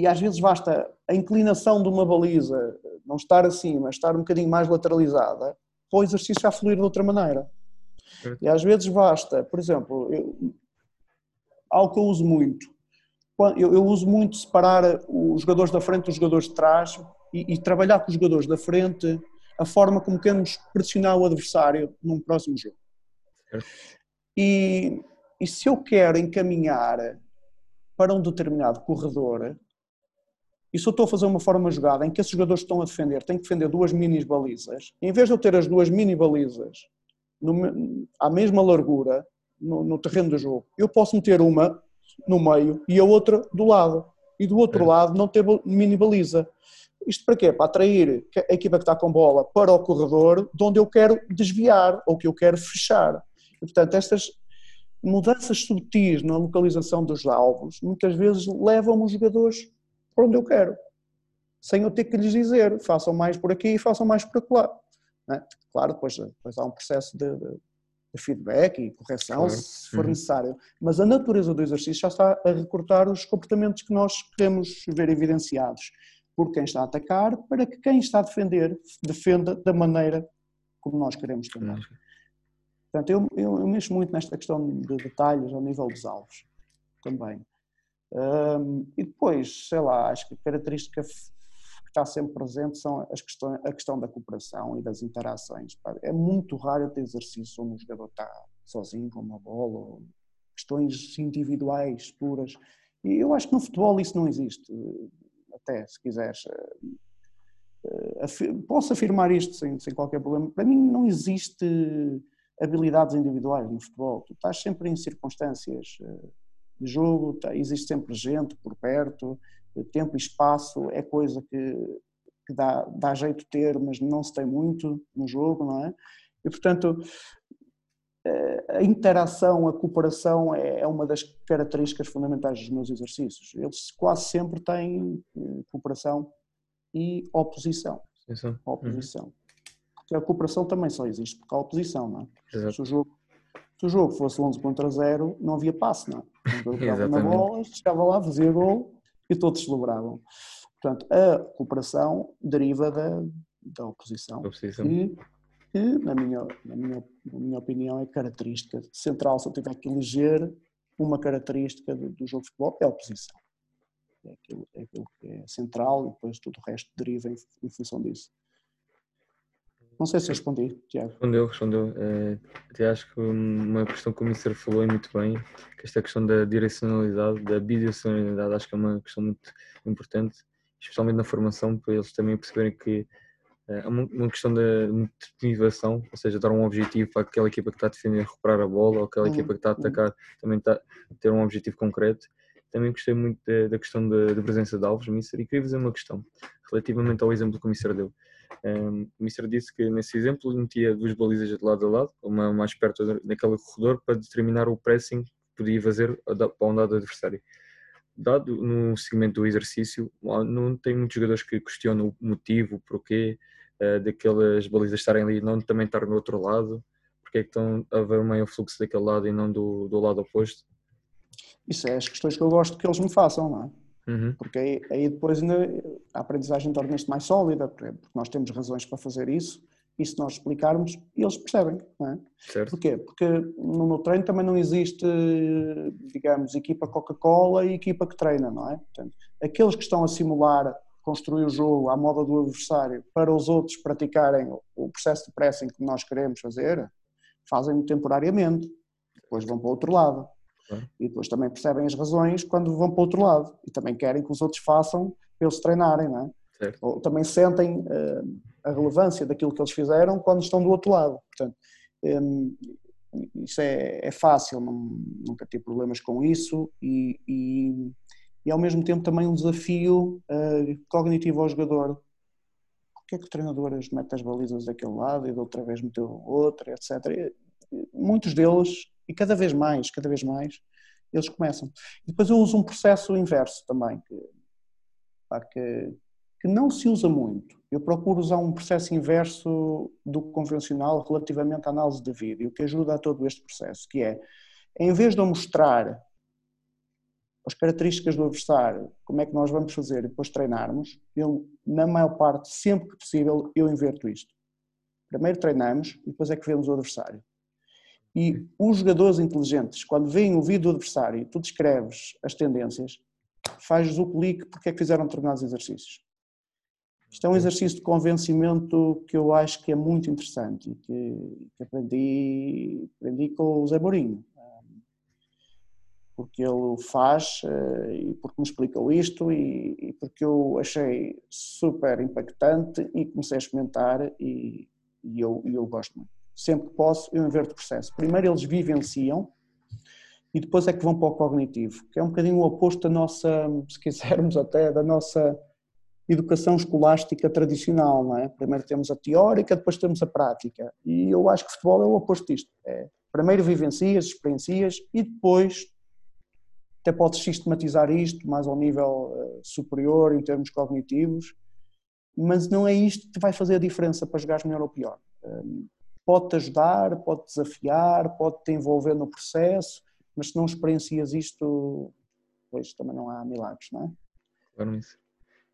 e às vezes basta a inclinação de uma baliza não estar assim, mas estar um bocadinho mais lateralizada, para o exercício já fluir de outra maneira. E às vezes basta, por exemplo, eu, algo que eu uso muito. Eu, eu uso muito separar os jogadores da frente dos jogadores de trás e, e, trabalhar com os jogadores da frente a forma como queremos pressionar o adversário num próximo jogo. E, e se eu quero encaminhar para um determinado corredor, e se eu estou a fazer uma forma jogada em que esses jogadores estão a defender, têm que defender duas mini balizas, em vez de eu ter as duas mini balizas no, à mesma largura, no, no, terreno do jogo. Eu posso meter uma no meio e a outra do lado. E do outro é. lado não ter mini baliza. Isto para quê? Para atrair a equipa que está com bola para o corredor de onde eu quero desviar ou que eu quero fechar. E, portanto, estas mudanças subtis na localização dos alvos muitas vezes levam os jogadores para onde eu quero. Sem eu ter que lhes dizer, façam mais por aqui e façam mais por lá. É? Claro, depois, depois há um processo de, de de feedback e correção, claro. se for uhum. necessário. Mas a natureza do exercício já está a recortar os comportamentos que nós queremos ver evidenciados por quem está a atacar, para que quem está a defender defenda da maneira como nós queremos também. Uhum. Portanto, eu, eu, eu, mexo muito nesta questão de detalhes ao nível dos alvos também. Um, e depois, sei lá, acho que a característica que está sempre presente são as questões, a questão da cooperação e das interações. É muito raro ter exercício onde o jogador está sozinho com uma bola, ou questões individuais puras. E eu acho que no futebol isso não existe até, se quiseres. Eh, eh, posso afirmar isto sem, sem qualquer problema. Para mim, não existe habilidades individuais no futebol. Tu estás sempre em circunstâncias eh, de jogo, tá, existe sempre gente por perto, tempo e espaço é coisa que, que dá, dá jeito de ter, mas não se tem muito no jogo, não é? E portanto, a interação, a cooperação é, é uma das características fundamentais dos meus exercícios. Eles quase sempre têm eh, cooperação e oposição. Isso. Oposição. Uhum. Porque a cooperação também só existe porque há oposição, não é? Se o, jogo, se o jogo fosse 11 contra 0, não havia passe, não. Então, na bola, chegava lá, fazia gol e todos celebravam. Portanto, a cooperação deriva da, da oposição. oposição. E que, na minha, na minha, na minha opinião, é característica central. Se eu tiver que eleger uma característica do, do jogo de futebol, é a oposição. É aquilo, é aquilo que é central e depois tudo o resto deriva em, em função disso. Não sei se respondi, Tiago. Respondeu, respondeu. É, até acho que uma questão que o Mister falou muito bem, que esta questão da direcionalidade, da bidirecionalidade, acho que é uma questão muito importante, especialmente na formação, para eles também perceberem que é uma questão de motivação, ou seja, dar um objetivo para aquela equipa que está a defender recuperar a bola, ou aquela uhum. equipa que está a atacar também está, ter um objetivo concreto. Também gostei muito da, questão da, da, presença de alvos, Mister, e queria fazer uma questão relativamente ao exemplo que o Mister deu. Um, o Mister disse que nesse exemplo metia duas balizas de lado a lado, uma mais perto daquele corredor, para determinar o pressing que podia fazer para um lado adversário dado no segmento do exercício, não tem muitos jogadores que questionam o motivo, o porquê, uh, daquelas balizas estarem ali não também estar no outro lado? Porque é que estão a haver maior fluxo daquele lado e não do, do lado oposto? Isso é as questões que eu gosto que eles me façam, não é? Uhum. Porque aí, aí, depois ainda a aprendizagem torna isto mais sólida, porque nós temos razões para fazer isso, e se nós explicarmos, eles percebem, não é? Certo. Porquê? Porque no meu treino também não existe, digamos, equipa Coca-Cola e equipa que treina, não é? Portanto, aqueles que estão a simular construir o jogo à moda do adversário para os outros praticarem o processo de pressing que nós queremos fazer, fazem-no temporariamente, depois vão para o outro lado. E depois também percebem as razões quando vão para o outro lado e também querem que os outros façam para eles treinarem, não é? Certo. Ou também sentem uh, a relevância daquilo que eles fizeram quando estão do outro lado. Portanto, um, isso é, é fácil, não, nunca tive problemas com isso e, e e ao mesmo tempo também um desafio uh, cognitivo ao jogador. Porquê é que o treinador mete as balizas daquele lado e da outra vez meteu outra, etc. E, muitos deles, e cada vez mais, cada vez mais, eles começam. E depois eu uso um processo inverso também, que, pá, que, que não se usa muito. Eu procuro usar um processo inverso do convencional relativamente à análise de vídeo, que ajuda a todo este processo, que é, em vez de eu mostrar as características do adversário, como é que nós vamos fazer e depois treinarmos, eu, na maior parte, sempre que possível, eu inverto isto. Primeiro treinamos e depois é que vemos o adversário. E os jogadores inteligentes, quando veem o vídeo do adversário e tu descreves as tendências, fazes o clique porque é que fizeram determinados exercícios. Isto é um exercício de convencimento que eu acho que é muito interessante e que, que aprendi, aprendi com o Zé Mourinho porque ele faz uh, e porque me explicou isto e, e, porque eu achei super impactante e comecei a experimentar e, e eu, eu gosto muito. Sempre que posso, eu inverto o processo. Primeiro eles vivenciam e depois é que vão para o cognitivo, que é um bocadinho o oposto da nossa, se quisermos até, da nossa educação escolástica tradicional, não é? Primeiro temos a teórica, depois temos a prática. E eu acho que futebol é o oposto disto. É, primeiro vivencias, experiencias e depois até podes sistematizar isto mais ao nível uh, superior em termos cognitivos, mas não é isto que vai fazer a diferença para jogares melhor ou pior. Pode-te ajudar, pode-te desafiar, pode-te envolver no processo, mas se não experiencias isto, pois também não há milagres, não é? Claro, isso.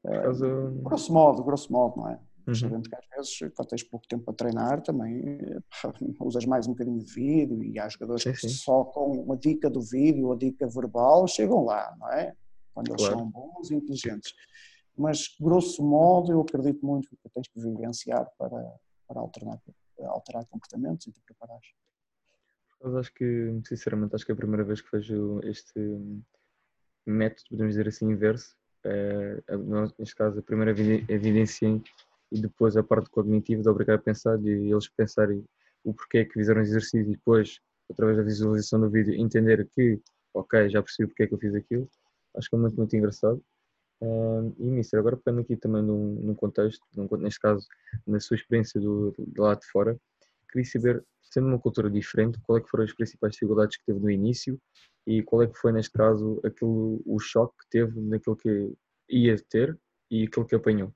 Uh, grosso modo, grosso modo, não é? Uhum. Sabemos que às vezes, quando tens pouco tempo para treinar, também usas mais um bocadinho de vídeo e há jogadores sim, que sim. só com uma dica do vídeo, a dica verbal, chegam lá, não é? Quando eles claro. são bons e inteligentes. Mas, grosso modo, eu acredito muito que tens que vivenciar para, para alternar, alterar comportamentos e te preparares. Eu acho que, sinceramente, acho que é a primeira vez que vejo este método, podemos dizer assim, inverso. É, neste caso, a primeira evidência e depois a parte cognitiva de obrigar a pensar e eles pensarem o porquê que fizeram o exercício e depois, através da visualização do vídeo, entender que, ok, já percebi porque é que eu fiz aquilo. Acho que é muito, muito engraçado. E, Mister, agora pegando aqui também num, num contexto, num, neste caso, na sua experiência do, do lado de fora, queria saber, sendo uma cultura diferente, qual é que foram as principais dificuldades que teve no início e qual é que foi, neste caso, aquilo, o choque que teve naquilo que ia ter e aquilo que apanhou?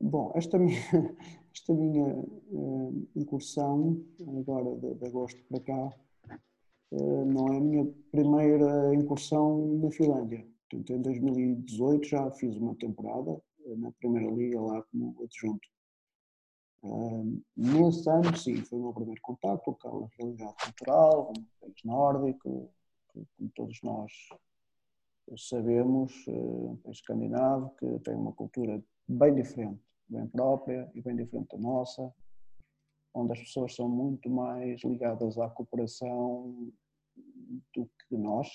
bom, esta minha, esta minha uh, incursão, agora de, de, agosto para cá, não é a minha primeira incursão na Finlândia. Portanto, em 2018 já fiz uma temporada uh, na Primeira Liga lá como adjunto. nesse ano, sim, foi o meu primeiro contato com aquela realidade cultural, um país nórdico, como todos nós sabemos, um país escandinavo que tem uma cultura bem diferente, bem própria e bem diferente da nossa, onde as pessoas são muito mais ligadas à cooperação do que nós.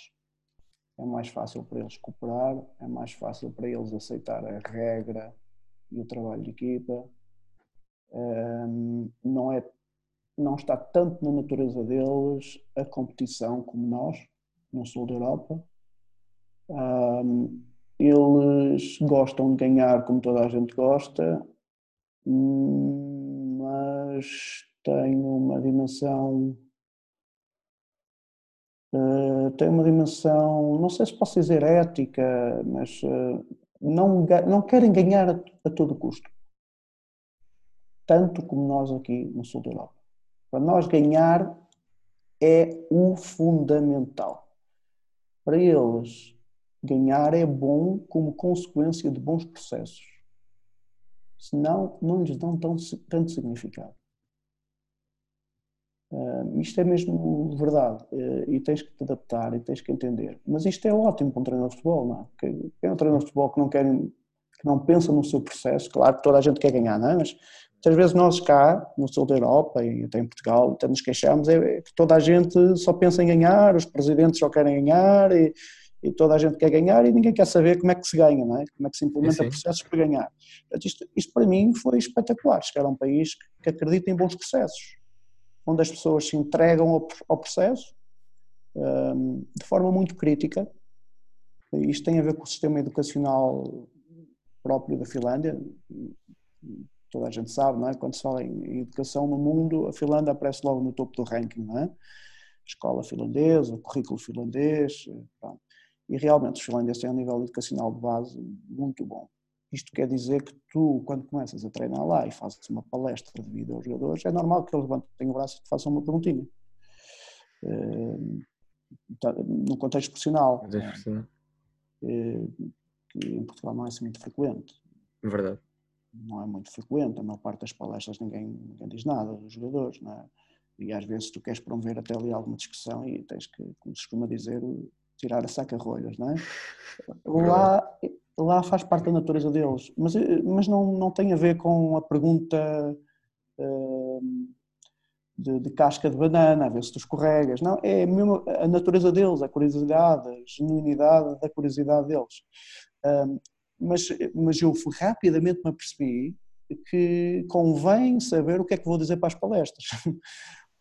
É mais fácil para eles cooperar, é mais fácil para eles aceitar a regra e o trabalho de equipa. não, é, não está tanto na natureza deles a competição como nós, no sul da Europa. Eles gostam de ganhar como toda a gente gosta, mas tem uma dimensão. Uh, tem uma dimensão, não sei se posso dizer ética, mas uh, não, não querem ganhar a, a todo custo. Tanto como nós aqui no sul da Europa. Para nós ganhar é o fundamental. Para eles, Ganhar é bom como consequência de bons processos. Senão, não lhes dão tão, tanto significado. Uh, isto é mesmo verdade uh, e tens que te adaptar e tens que entender. Mas isto é ótimo para um treinador de futebol, não é? Porque é um treinador de futebol que não, quer, que não pensa no seu processo. Claro que toda a gente quer ganhar, não é? Mas muitas vezes nós cá, no sul da Europa e até em Portugal, até nos queixamos, é que toda a gente só pensa em ganhar, os presidentes só querem ganhar e, e toda a gente quer ganhar e ninguém quer saber como é que se ganha, não é? como é que se implementa processos para ganhar. Portanto, isto, isto, para mim foi espetacular, chegar a um país que acredita em bons processos, onde as pessoas se entregam ao, ao processo um, de forma muito crítica. Isto tem a ver com o sistema educacional próprio da Finlândia, toda a gente sabe, não é? quando se fala em educação no mundo, a Finlândia aparece logo no topo do ranking, não é? Escola finlandesa, currículo finlandês, pronto. E realmente os finlandeses têm um nível educacional de base muito bom. Isto quer dizer que tu, quando começas a treinar lá e fazes uma palestra de vida aos jogadores, é normal que eles levantem o braço e te façam uma perguntinha. Tá, no contexto profissional. É, que em Portugal não é assim muito frequente. Verdade. Não é muito frequente, a maior parte das palestras ninguém, ninguém diz nada dos jogadores, não é? E às vezes tu queres promover até ali alguma discussão e tens que, como se costuma dizer, tirar a saca-rolhas, não é? Lá, lá faz parte da natureza deles, mas, mas não, não tem a ver com a pergunta uh, de, de, casca de banana, a ver se tu escorregas, não, é mesmo a natureza deles, a curiosidade, a genuinidade da curiosidade deles. Uh, mas, mas eu rapidamente me apercebi que convém saber o que é que vou dizer para as palestras,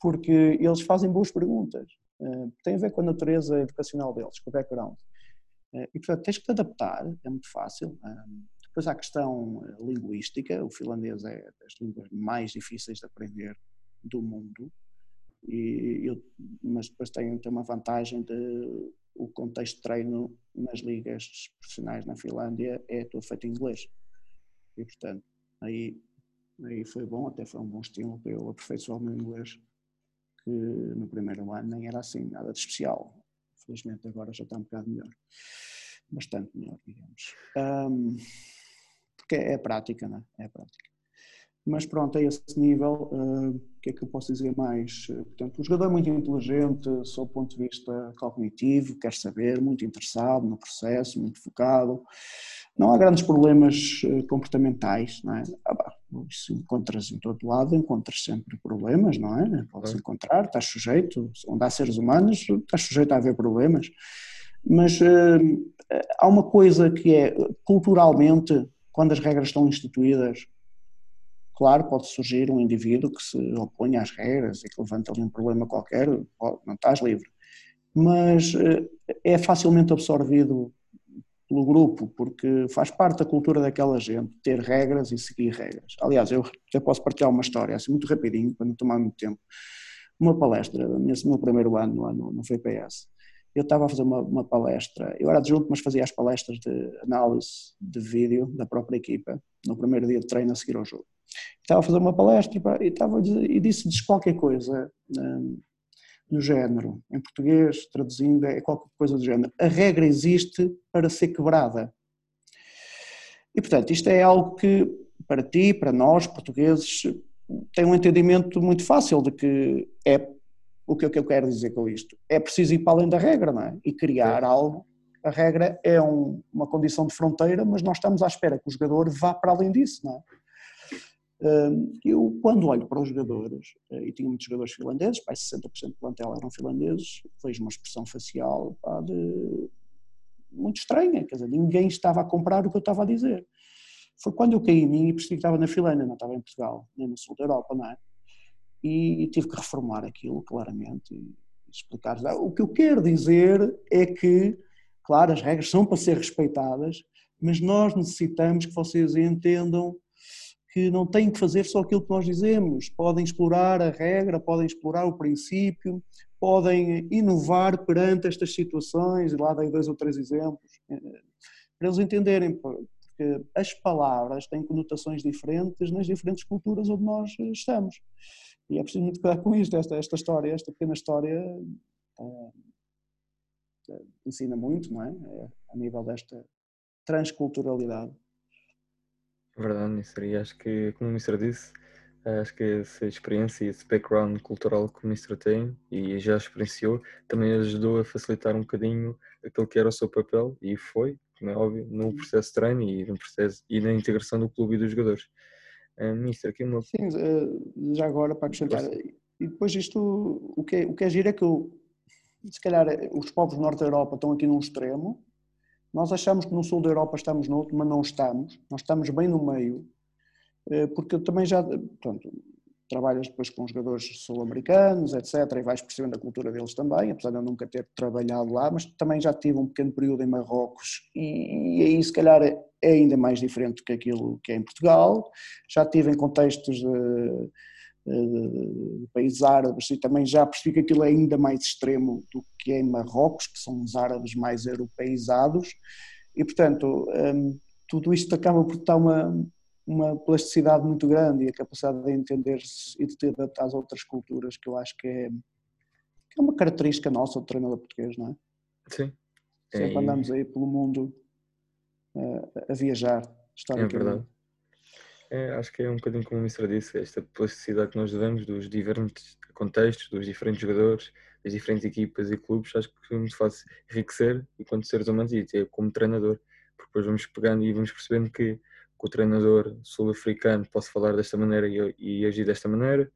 porque eles fazem boas perguntas. Eh, tem a ver com a natureza educacional deles, com o background. Eh, e, portanto, tens que te adaptar, é muito fácil. Depois há a questão eh, linguística, o finlandês é das línguas mais difíceis de aprender do mundo, e eu, mas depois tem, tem uma vantagem de o contexto de treino nas ligas profissionais na Finlândia é todo feito em inglês. E, portanto, aí aí foi bom, até foi um bom estímulo para eu aperfeiçoar o meu inglês, que no primeiro ano nem era assim, nada de especial. Felizmente agora já está um bocado melhor, bastante melhor, digamos. Um, porque é, é prática, não é? É prática. Mas pronto, a esse nível, uh, o que é que eu posso dizer mais? Portanto, o jogador é muito inteligente, sob o ponto de vista cognitivo, quer saber, muito interessado no processo, muito focado. Não há grandes problemas uh, comportamentais, não é? Isso encontras em todo lado, encontras sempre problemas, não é? Podes encontrar, estás sujeito, onde há seres humanos, estás sujeito a haver problemas. Mas uh, há uma coisa que é, culturalmente, quando as regras estão instituídas, Claro, pode surgir um indivíduo que se opõe às regras e que levanta ali um problema qualquer, não estás livre. Mas eh, é facilmente absorvido pelo grupo, porque faz parte da cultura daquela gente ter regras e seguir regras. Aliás, eu já posso partilhar uma história, assim, muito rapidinho, para não tomar muito tempo. Uma palestra, nesse meu primeiro ano, no, no VPS, eu estava a fazer uma, uma, palestra, eu era adjunto, mas fazia as palestras de análise de vídeo da própria equipa, no primeiro dia de treino a seguir ao jogo estava a fazer uma palestra e, estava e disse-lhes qualquer coisa um, no género, em português, traduzindo, é qualquer coisa do género. A regra existe para ser quebrada. E, portanto, isto é algo que, para ti, para nós, portugueses, tem um entendimento muito fácil de que é o que, é eu quero dizer com isto. É preciso ir para além da regra, não é? E criar algo. A regra é um, uma condição de fronteira, mas nós estamos à espera que o jogador vá para além disso, não é? Eu, quando olho para os jogadores, eh, e tinha muitos jogadores finlandeses, pá, 60% do plantel eram finlandeses, vejo uma expressão facial pá, de... muito estranha, quer dizer, ninguém estava a comprar o que eu estava a dizer. Foi quando eu caí em mim e percebi que estava na Finlândia, não estava em Portugal, nem no sul da Europa, não é? E, tive que reformar aquilo, claramente, e explicar. O que eu quero dizer é que, claro, as regras são para ser respeitadas, mas nós necessitamos que vocês entendam que não têm que fazer só aquilo que nós dizemos, podem explorar a regra, podem explorar o princípio, podem inovar perante estas situações, e lá dei dois ou três exemplos, eh, para eles entenderem, porque as palavras têm conotações diferentes nas diferentes culturas onde nós estamos. E é preciso muito cuidar com isto, esta, esta história, esta pequena história é, ensina muito, não é? é a nível desta transculturalidade. Verdade, Mister. E acho que, como o Mister disse, acho que essa experiência e esse background cultural que o Mister tem e já experienciou também ajudou a facilitar um bocadinho aquilo que era o seu papel e foi, como é óbvio, no processo de treino e, no processo, e na integração do clube e dos jogadores. Uh, Mister, aqui uma. Sim, uh, já agora para acrescentar. E depois isto, o que, é, o que é giro é que eu, se calhar os povos do norte da Europa estão aqui num extremo nós achamos que no sul da Europa estamos no outro, mas não estamos. Nós estamos bem no meio, eh, porque eu também já, portanto, trabalhas depois com jogadores sul-americanos, etc., e vais percebendo a cultura deles também, apesar de eu nunca ter trabalhado lá, mas também já tive um pequeno período em Marrocos e, e aí se calhar é ainda mais diferente que aquilo que é em Portugal. Já tive em contextos de de países árabes e também já percebi que aquilo é ainda mais extremo do que é em Marrocos, que são os árabes mais europeizados, e portanto hum, tudo isto acaba por estar uma, uma plasticidade muito grande e a capacidade de entender-se e de ter adaptar às outras culturas, que eu acho que é, que é uma característica nossa do treinador português, não é? Sim. Sempre é, andamos aí pelo mundo uh, a viajar, historicamente. É verdade. É, acho que é um bocadinho como o Mister disse, esta plasticidade que nós devemos dos diferentes contextos, dos diferentes jogadores, das diferentes equipas e clubes, acho que nos faz enriquecer enquanto seres humanos e até como treinador, porque depois vamos pegando e vamos percebendo que, que o treinador sul-africano pode falar desta maneira e, e, agir desta maneira,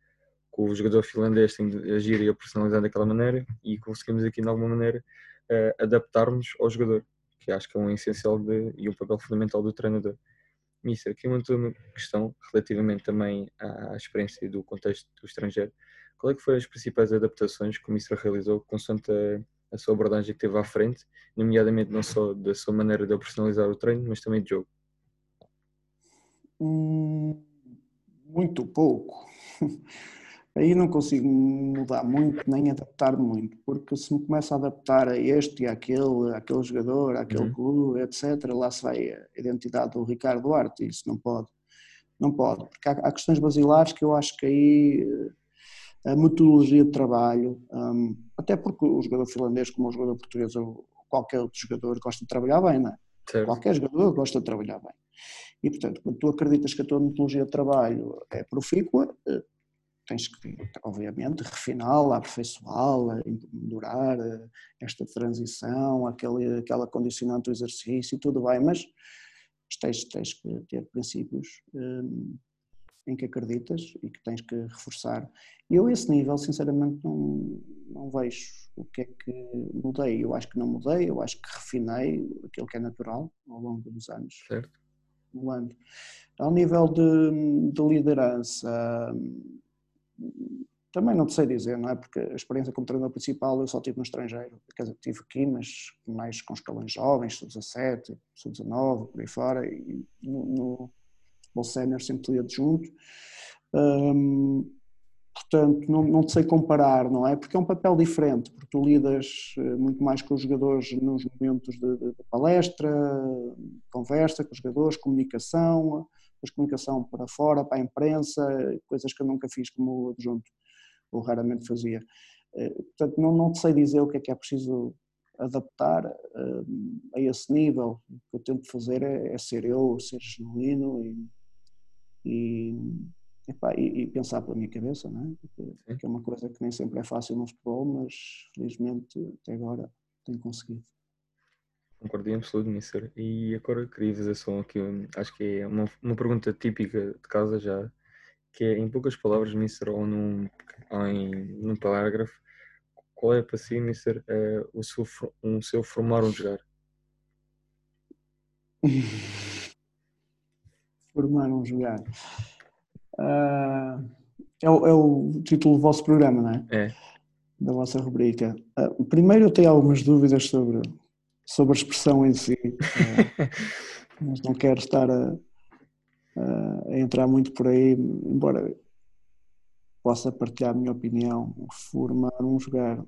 que o jogador finlandês tem de agir e personalizar daquela maneira e conseguimos aqui de alguma maneira uh, adaptarmos ao jogador, que acho que é um essencial de, e um papel fundamental do treinador. Mister, aqui uma questão relativamente também à experiência do contexto do estrangeiro. Qual é que foram as principais adaptações que o Mister realizou consoante a, a sua abordagem que teve à frente, nomeadamente não só da sua maneira de personalizar o treino, mas também de jogo? Hum, muito pouco. aí não consigo mudar muito nem adaptar muito, porque se me começa a adaptar a este e àquele, àquele jogador, àquele uhum. clube, etc., lá se vai a identidade do Ricardo Duarte, e isso não pode. Não pode, porque há, há questões basilares que eu acho que aí eh, a metodologia de trabalho, um, até porque o jogador finlandês, como o jogador português ou qualquer outro jogador, gosta de trabalhar bem, não é? Certo. Qualquer jogador gosta de trabalhar bem. E, portanto, quando tu acreditas que a tua metodologia de trabalho é profícua, eh, tens que, obviamente, refiná-la, aperfeiçoá-la, melhorar eh, esta transição, aquele, aquela condicionante do exercício, tudo bem, mas tens, tens que ter princípios um, em que acreditas e que tens que reforçar. E eu, esse nível, sinceramente, não, não vejo o que é que mudei. Eu acho que não mudei, eu acho que refinei aquilo que é natural ao longo dos anos. Certo. Ao nível de, de liderança, também não sei dizer, não é? Porque a experiência como treinador principal eu só tive no estrangeiro. Quer dizer, tive aqui, mas mais com escalões jovens, sub-17, sub-19, por aí fora, e no, no sempre de junto. Hum, portanto, não, não sei comparar, não é? Porque é um papel diferente, porque tu lidas eh, muito mais com os jogadores nos momentos de, de, de palestra, conversa com os jogadores, comunicação, depois comunicação para fora, para a imprensa, coisas que eu nunca fiz como adjunto, ou raramente fazia. Eh, portanto, não, não sei dizer o que é que é preciso adaptar eh, a esse nível. O que eu tento fazer é, é ser eu, ser genuíno e, e, epá, e, e, pensar pela minha cabeça, não é? Que é uma coisa que nem sempre é fácil no futebol, mas felizmente até agora tenho conseguido. Concordo em absoluto, Mister. E agora queria fazer só aqui, acho que é uma, uma pergunta típica de casa já, que é em poucas palavras, Mister, ou num, ou em, num parágrafo, qual é para si, Mister, uh, o seu, um seu formar um jogar? formar um jogar. Uh, é, o, é, o, título do vosso programa, não é? É. Da vossa rubrica. Uh, primeiro eu tenho algumas dúvidas sobre sobre a expressão em si, eh, mas não quero estar a, a, entrar muito por aí, embora possa partilhar a minha opinião, formar um jogar.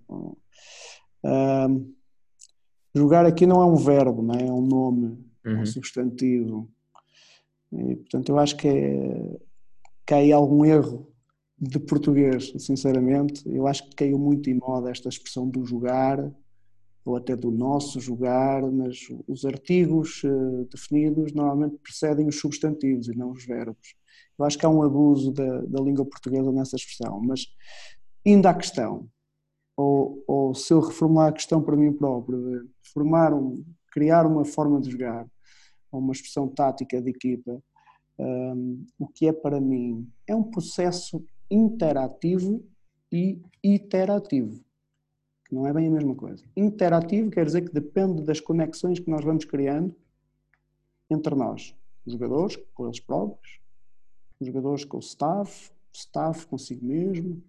Jogar aqui não é um verbo, não é? é um nome, uhum. um substantivo. E, portanto, eu acho que, é, aí algum erro de português, sinceramente. Eu acho que caiu muito em moda esta expressão do jogar, ou até do nosso jogar, mas os artigos uh, definidos normalmente precedem os substantivos e não os verbos. Eu acho que há um abuso da, da língua portuguesa nessa expressão, mas ainda a questão, ou, ou se eu reformular a questão para mim próprio, formar um, criar uma forma de jogar, ou uma expressão tática de equipa, um, o que é para mim é um processo interativo e iterativo que não é bem a mesma coisa. Interativo quer dizer que depende das conexões que nós vamos criando entre nós, os jogadores com eles próprios, os jogadores com o staff, o staff consigo mesmo,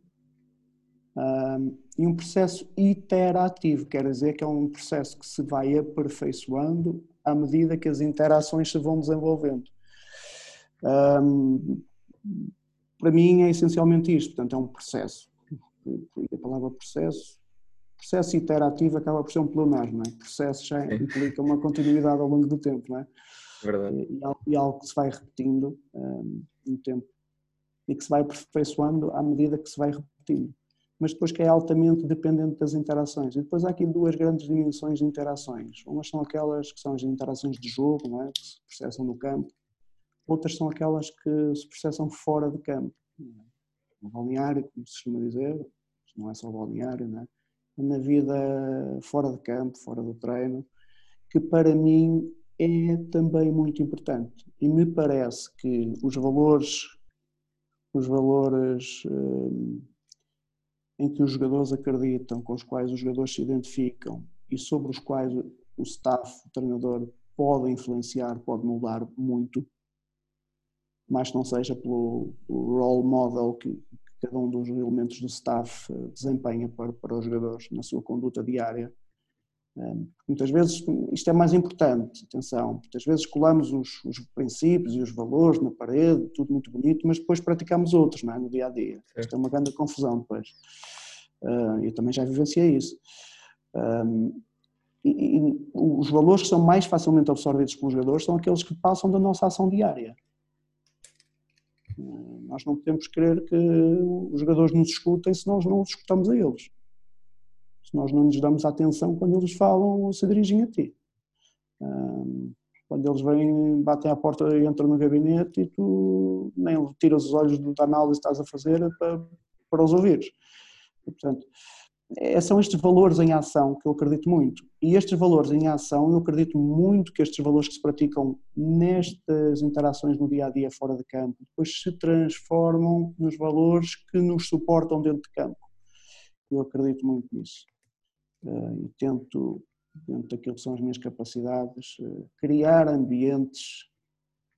um, e um processo iterativo, quer dizer que é um processo que se vai aperfeiçoando à medida que as interações se vão desenvolvendo. Um, para mim é essencialmente isto, portanto é um processo. A palavra processo processo iterativo acaba por ser um pleonasmo, não é? Processo já implica uma continuidade ao longo do tempo, não é? Verdade. E, e algo que se vai repetindo um, no tempo e que se vai aperfeiçoando à medida que se vai repetindo. Mas depois que é altamente dependente das interações. E depois há aqui duas grandes dimensões de interações. Umas são aquelas que são as interações de jogo, não é? que se processam no campo. Outras são aquelas que se processam fora de campo. No balneário, como se costuma dizer, não é só balneário, não é? na vida fora de campo, fora do treino, que para mim é também muito importante. E me parece que os valores, os valores um, em que os jogadores acreditam, com os quais os jogadores se identificam e sobre os quais o staff, o treinador, pode influenciar, pode mudar muito, mas não seja pelo, pelo role model que, cada um dos elementos do staff eh, desempenha para, para os jogadores na sua conduta diária. Muitas vezes isto é mais importante, atenção, muitas vezes colamos os, os, princípios e os valores na parede, tudo muito bonito, mas depois praticamos outros não é? no dia a dia. Isto é uma grande confusão depois. Uh, eu também já vivenciei isso. E, e, os valores que são mais facilmente absorvidos pelos jogadores são aqueles que passam da nossa ação diária. Nós não podemos querer que os jogadores nos escutem se nós não os escutamos a eles. Se nós não lhes damos atenção quando eles falam ou se dirigem a ti. Quando eles vêm, batem à porta e entram no gabinete e tu nem tiras os olhos da análise que estás a fazer para, para os ouvires. E, portanto, são estes valores em ação que eu acredito muito. E estes valores em ação, eu acredito muito que estes valores que se praticam nestas interações no dia a dia fora de campo, depois se transformam nos valores que nos suportam dentro de campo. Eu acredito muito nisso. Eh, e tento, dentro daquilo que são as minhas capacidades, eh, criar ambientes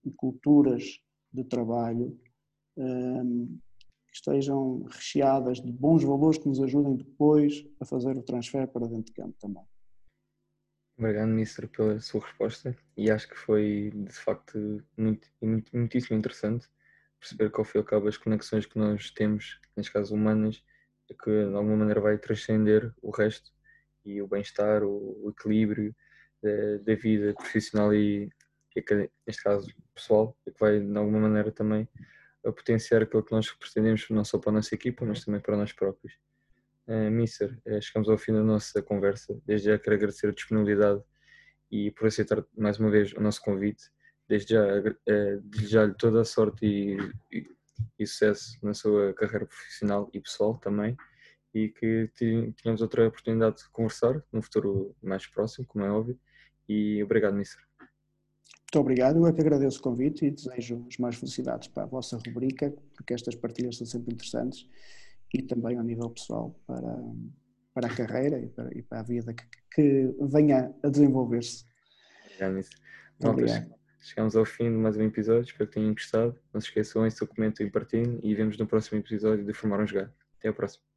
e culturas de trabalho ehm, que estejam recheadas de bons valores que nos ajudem depois a fazer o transfer para dentro de campo também. Obrigado, Mister, pela sua resposta e acho que foi de facto muito, muito, muitíssimo interessante perceber fim e ao cabo as conexões que nós temos, neste caso humanas, que de alguma maneira vai transcender o resto e o bem-estar, o, equilíbrio da, da, vida profissional e, e, neste caso pessoal, que vai de alguma maneira também a potenciar aquilo que nós pretendemos não só para a nossa equipa, mas também para nós próprios. Uh, Mister, uh, chegamos ao fim da nossa conversa. Desde já quero agradecer a disponibilidade e por aceitar mais uma vez o nosso convite. Desde já uh, desejar-lhe toda a sorte e, e, e, sucesso na sua carreira profissional e pessoal também e que tenhamos outra oportunidade de conversar num futuro mais próximo, como é óbvio. E obrigado, Mister. Muito obrigado, eu é que agradeço o convite e desejo as mais felicidades para a vossa rubrica, porque estas partilhas são sempre interessantes e também ao nível pessoal para, para a carreira e para, e para a vida que, que venha a desenvolver-se. Obrigado, Chegamos ao fim de mais um episódio, espero que tenham gostado. Não se esqueçam, esse documento e partilhem e vemos no próximo episódio de Formar um Jogar. Até a próxima.